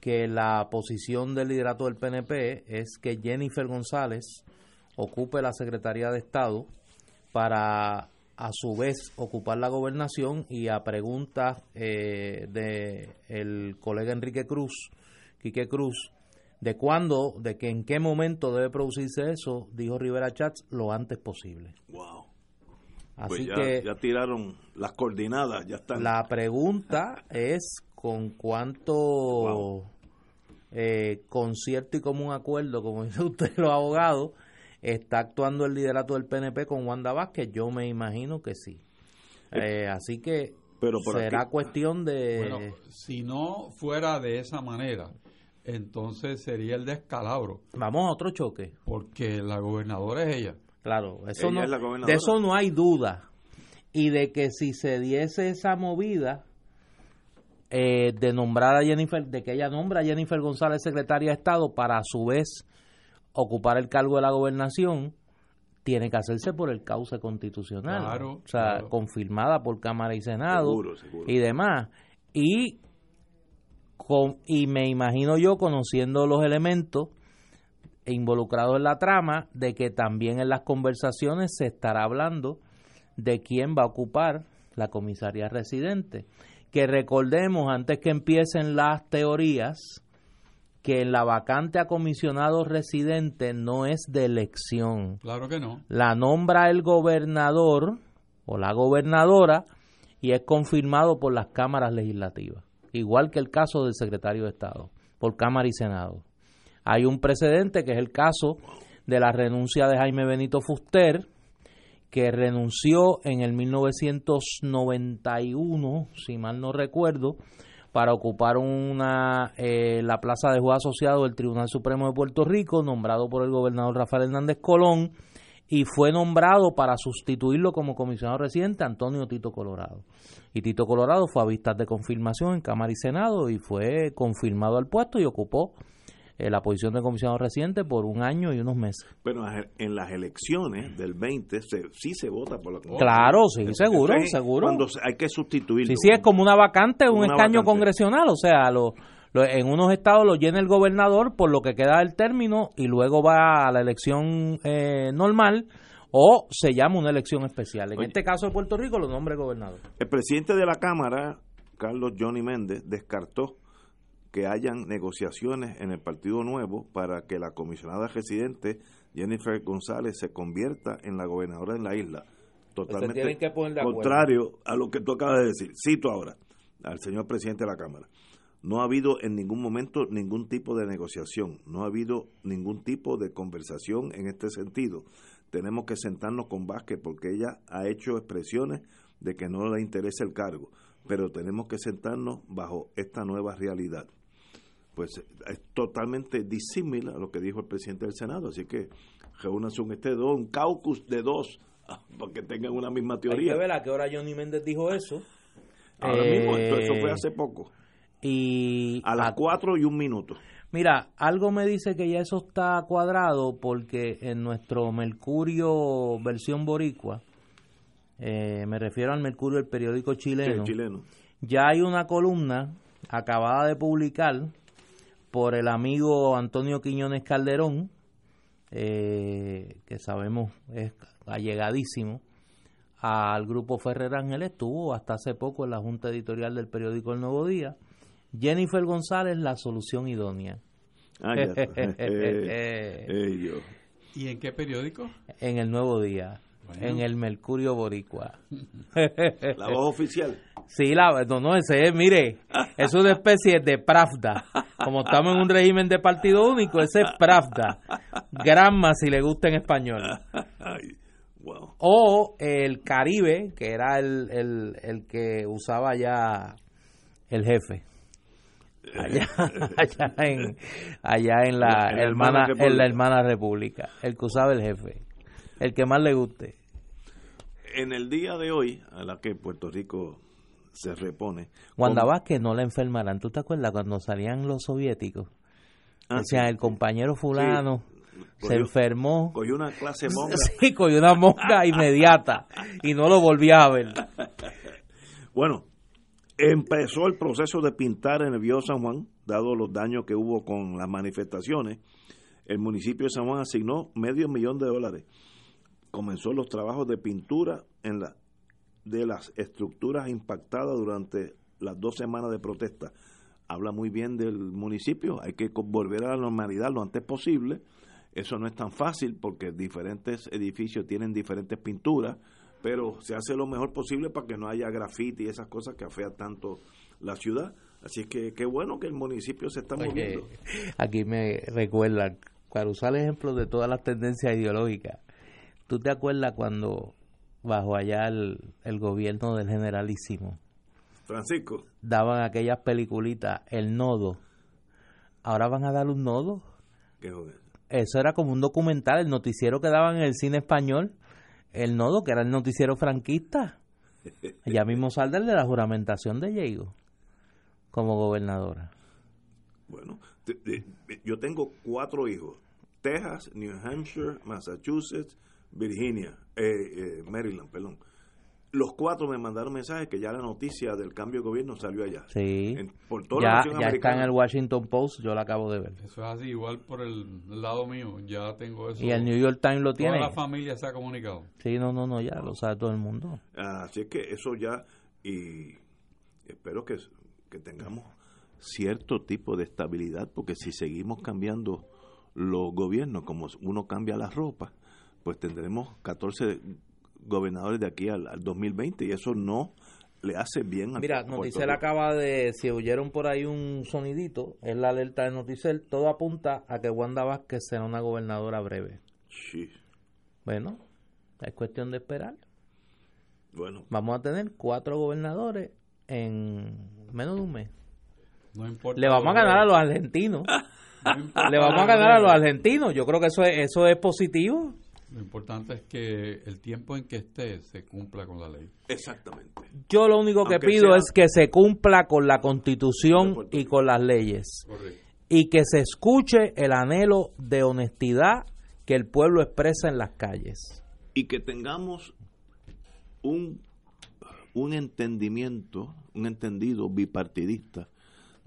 que la posición del liderato del PNP es que Jennifer González ocupe la Secretaría de Estado para a su vez ocupar la gobernación y a preguntas eh, de el colega Enrique Cruz, Quique Cruz, de cuándo, de que en qué momento debe producirse eso, dijo Rivera Chats, lo antes posible. Wow. Así pues que ya tiraron las coordinadas, ya están. La pregunta es con cuánto eh, concierto y común acuerdo, como dice usted los abogados, está actuando el liderato del PNP con Wanda Vázquez. Yo me imagino que sí. Eh, así que Pero será cuestión de... Bueno, si no fuera de esa manera, entonces sería el descalabro. Vamos a otro choque. Porque la gobernadora es ella. Claro, eso no, de eso no hay duda. Y de que si se diese esa movida eh, de nombrar a Jennifer, de que ella nombra a Jennifer González secretaria de Estado para a su vez ocupar el cargo de la gobernación, tiene que hacerse por el cauce constitucional. Claro, o sea, confirmada por Cámara y Senado y demás. Y y me imagino yo, conociendo los elementos involucrados en la trama, de que también en las conversaciones se estará hablando de quién va a ocupar la comisaría residente. Que recordemos, antes que empiecen las teorías, que la vacante a comisionado residente no es de elección. Claro que no. La nombra el gobernador o la gobernadora y es confirmado por las cámaras legislativas igual que el caso del secretario de Estado, por Cámara y Senado. Hay un precedente que es el caso de la renuncia de Jaime Benito Fuster, que renunció en el 1991, si mal no recuerdo, para ocupar una eh, la plaza de juez asociado del Tribunal Supremo de Puerto Rico, nombrado por el gobernador Rafael Hernández Colón, y fue nombrado para sustituirlo como comisionado residente Antonio Tito Colorado. Y Tito Colorado fue a vistas de confirmación en Cámara y Senado y fue confirmado al puesto y ocupó eh, la posición de comisionado residente por un año y unos meses. Pero en las elecciones del 20 se, sí se vota por la Claro, sí, seguro, seguro. Cuando hay que sustituirlo. Sí, sí, es como una vacante, un escaño congresional, o sea, lo, en unos estados lo llena el gobernador por lo que queda del término y luego va a la elección eh, normal o se llama una elección especial. En este caso de Puerto Rico lo nombra el gobernador. El presidente de la Cámara, Carlos Johnny Méndez, descartó que hayan negociaciones en el Partido Nuevo para que la comisionada residente Jennifer González se convierta en la gobernadora de la isla. Totalmente contrario a lo que tú acabas de decir. Cito ahora al señor presidente de la Cámara. No ha habido en ningún momento ningún tipo de negociación, no ha habido ningún tipo de conversación en este sentido. Tenemos que sentarnos con Vázquez porque ella ha hecho expresiones de que no le interesa el cargo, pero tenemos que sentarnos bajo esta nueva realidad. Pues es totalmente disímil a lo que dijo el presidente del Senado, así que reúnanse un este dos, un caucus de dos, para que tengan una misma teoría. Hay que ver a qué hora Johnny Méndez dijo eso. Ahora mismo, eso fue hace poco. Y a las cuatro y un minuto. Mira, algo me dice que ya eso está cuadrado porque en nuestro Mercurio versión boricua, eh, me refiero al Mercurio, el periódico chileno, chileno, ya hay una columna acabada de publicar por el amigo Antonio Quiñones Calderón, eh, que sabemos es allegadísimo al grupo Ferrer Ángel, estuvo hasta hace poco en la junta editorial del periódico El Nuevo Día, Jennifer González, la solución idónea. Ah, ¿Y en qué periódico? En el Nuevo Día, en el Mercurio Boricua. ¿La voz oficial? Sí, la, no, no, ese es, mire, es una especie de Pravda. Como estamos en un régimen de partido único, ese es Pravda. Granma, si le gusta en español. O el Caribe, que era el, el, el que usaba ya el jefe allá, allá en allá en la, hermana en la hermana república el que usaba el jefe el que más le guste en el día de hoy a la que Puerto Rico se repone Wanda Vázquez no la enfermarán ¿tú te acuerdas cuando salían los soviéticos ah, decían el compañero fulano se enfermó. cogió una clase monga. Sí cogió una monga inmediata y no lo volvía a ver. Bueno empezó el proceso de pintar en el Viejo San Juan, dado los daños que hubo con las manifestaciones. El municipio de San Juan asignó medio millón de dólares. Comenzó los trabajos de pintura en la, de las estructuras impactadas durante las dos semanas de protesta. Habla muy bien del municipio, hay que volver a la normalidad lo antes posible. Eso no es tan fácil porque diferentes edificios tienen diferentes pinturas pero se hace lo mejor posible para que no haya grafiti y esas cosas que afean tanto la ciudad. Así que qué bueno que el municipio se está moviendo. Aquí me recuerda, para usar ejemplos de todas las tendencias ideológicas, ¿tú te acuerdas cuando bajo allá el, gobierno del generalísimo Francisco daban aquellas peliculitas, el nodo? Ahora van a dar un nodo. ¿Qué joder? Eso era como un documental, el noticiero que daban en el cine español el nodo, que era el noticiero franquista. Ya mismo sale de la juramentación de Diego como gobernadora. Bueno, yo tengo cuatro hijos. Texas, New Hampshire, Massachusetts, Virginia, eh, eh, Maryland, perdón los cuatro me mandaron mensajes que ya la noticia del cambio de gobierno salió allá. Sí. por toda ya, ya está en el Washington Post, yo la acabo de ver. Eso es así, igual por el lado mío, ya tengo eso. Y el New York Times lo tiene. Toda la familia se ha comunicado. Sí, no, no, no, ya lo sabe todo el mundo. Así es que eso ya, y espero que, que tengamos cierto tipo de estabilidad, porque si seguimos cambiando los gobiernos, como uno cambia la ropa, pues tendremos 14 gobernadores de aquí al, 2020 y eso no le hace bien a Mira, Noticel acaba de, si oyeron por ahí un sonidito, es la alerta de Noticel, todo apunta a que Wanda Vázquez será una gobernadora breve. Sí. Bueno, es cuestión de esperar. Bueno, Vamos a tener cuatro gobernadores en menos de un mes. No importa Le vamos a ganar a los argentinos. no Le vamos a ganar a los argentinos. Yo creo que eso es, eso es positivo. Lo importante es que el tiempo en que esté se cumpla con la ley. exactamente. Yo lo único que Aunque pido sea- es que se cumpla con la constitución y con las leyes. Correcto. Y que se escuche el anhelo de honestidad que el pueblo expresa en las calles. Y que tengamos un, un entendimiento, un entendido bipartidista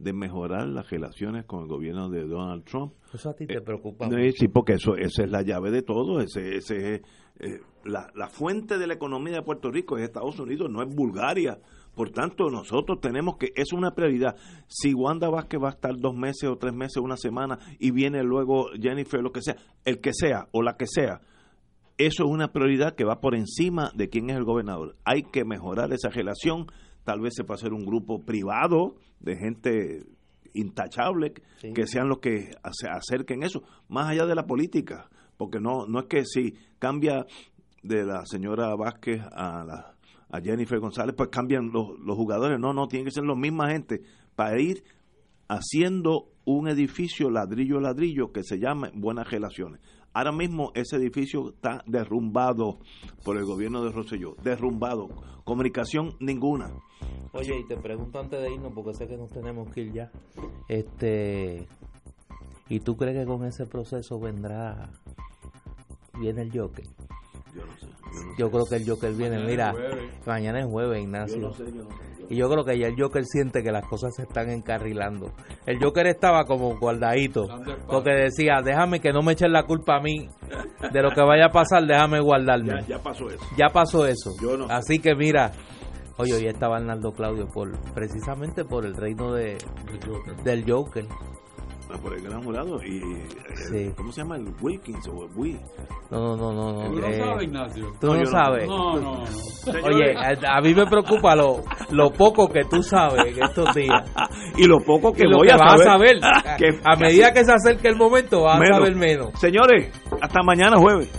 de mejorar las relaciones con el gobierno de Donald Trump. Eso a ti te preocupa. No, Sí, porque eso, esa es la llave de todo. Ese, ese, es, eh, la, la fuente de la economía de Puerto Rico es Estados Unidos, no es Bulgaria. Por tanto, nosotros tenemos que, es una prioridad. Si Wanda Vázquez va a estar dos meses o tres meses, una semana, y viene luego Jennifer, lo que sea, el que sea o la que sea, eso es una prioridad que va por encima de quién es el gobernador. Hay que mejorar esa relación. Tal vez se puede hacer un grupo privado de gente intachable Sí. que sean los que se acerquen eso, más allá de la política, porque no no es que si cambia de la señora Vázquez a la a Jennifer González, pues cambian los, los jugadores. No, no, tienen que ser los misma gente para ir haciendo un edificio ladrillo a ladrillo que se llame Buenas Relaciones. Ahora mismo ese edificio está derrumbado por el gobierno de Rosselló, derrumbado, comunicación ninguna. Oye, y te pregunto antes de irnos, porque sé que nos tenemos que ir ya. Este, ¿Y tú crees que con ese proceso vendrá, viene el Joker? Yo no sé. Yo no Yo creo que el Joker viene, Mañana mira, mañana es jueves, Ignacio. yo no sé, yo no sé. Y yo creo que ya el Joker siente que las cosas se están encarrilando. El Joker estaba como guardadito, porque decía, déjame que no me echen la culpa a mí de lo que vaya a pasar, déjame guardarme. Ya, ya pasó eso. Ya pasó eso. Yo no sé. Así que mira, oye, hoy estaba Arnaldo Claudio por precisamente por el reino de, Joker. del Joker. Ah, Por el gran jurado. Y, eh, Sí. ¿Cómo se llama? El Wilkins o el Wii. No, no, no, no. Tú no. no eh, sabes, Ignacio. tú No, no yo no. sabes. No, no, no. Oye, a, a mí me preocupa lo, lo poco que tú sabes en estos días. Y lo poco que lo voy que a vas saber. a saber. que- a medida que se acerque el momento, vas Menos. a saber menos. Señores, hasta mañana jueves.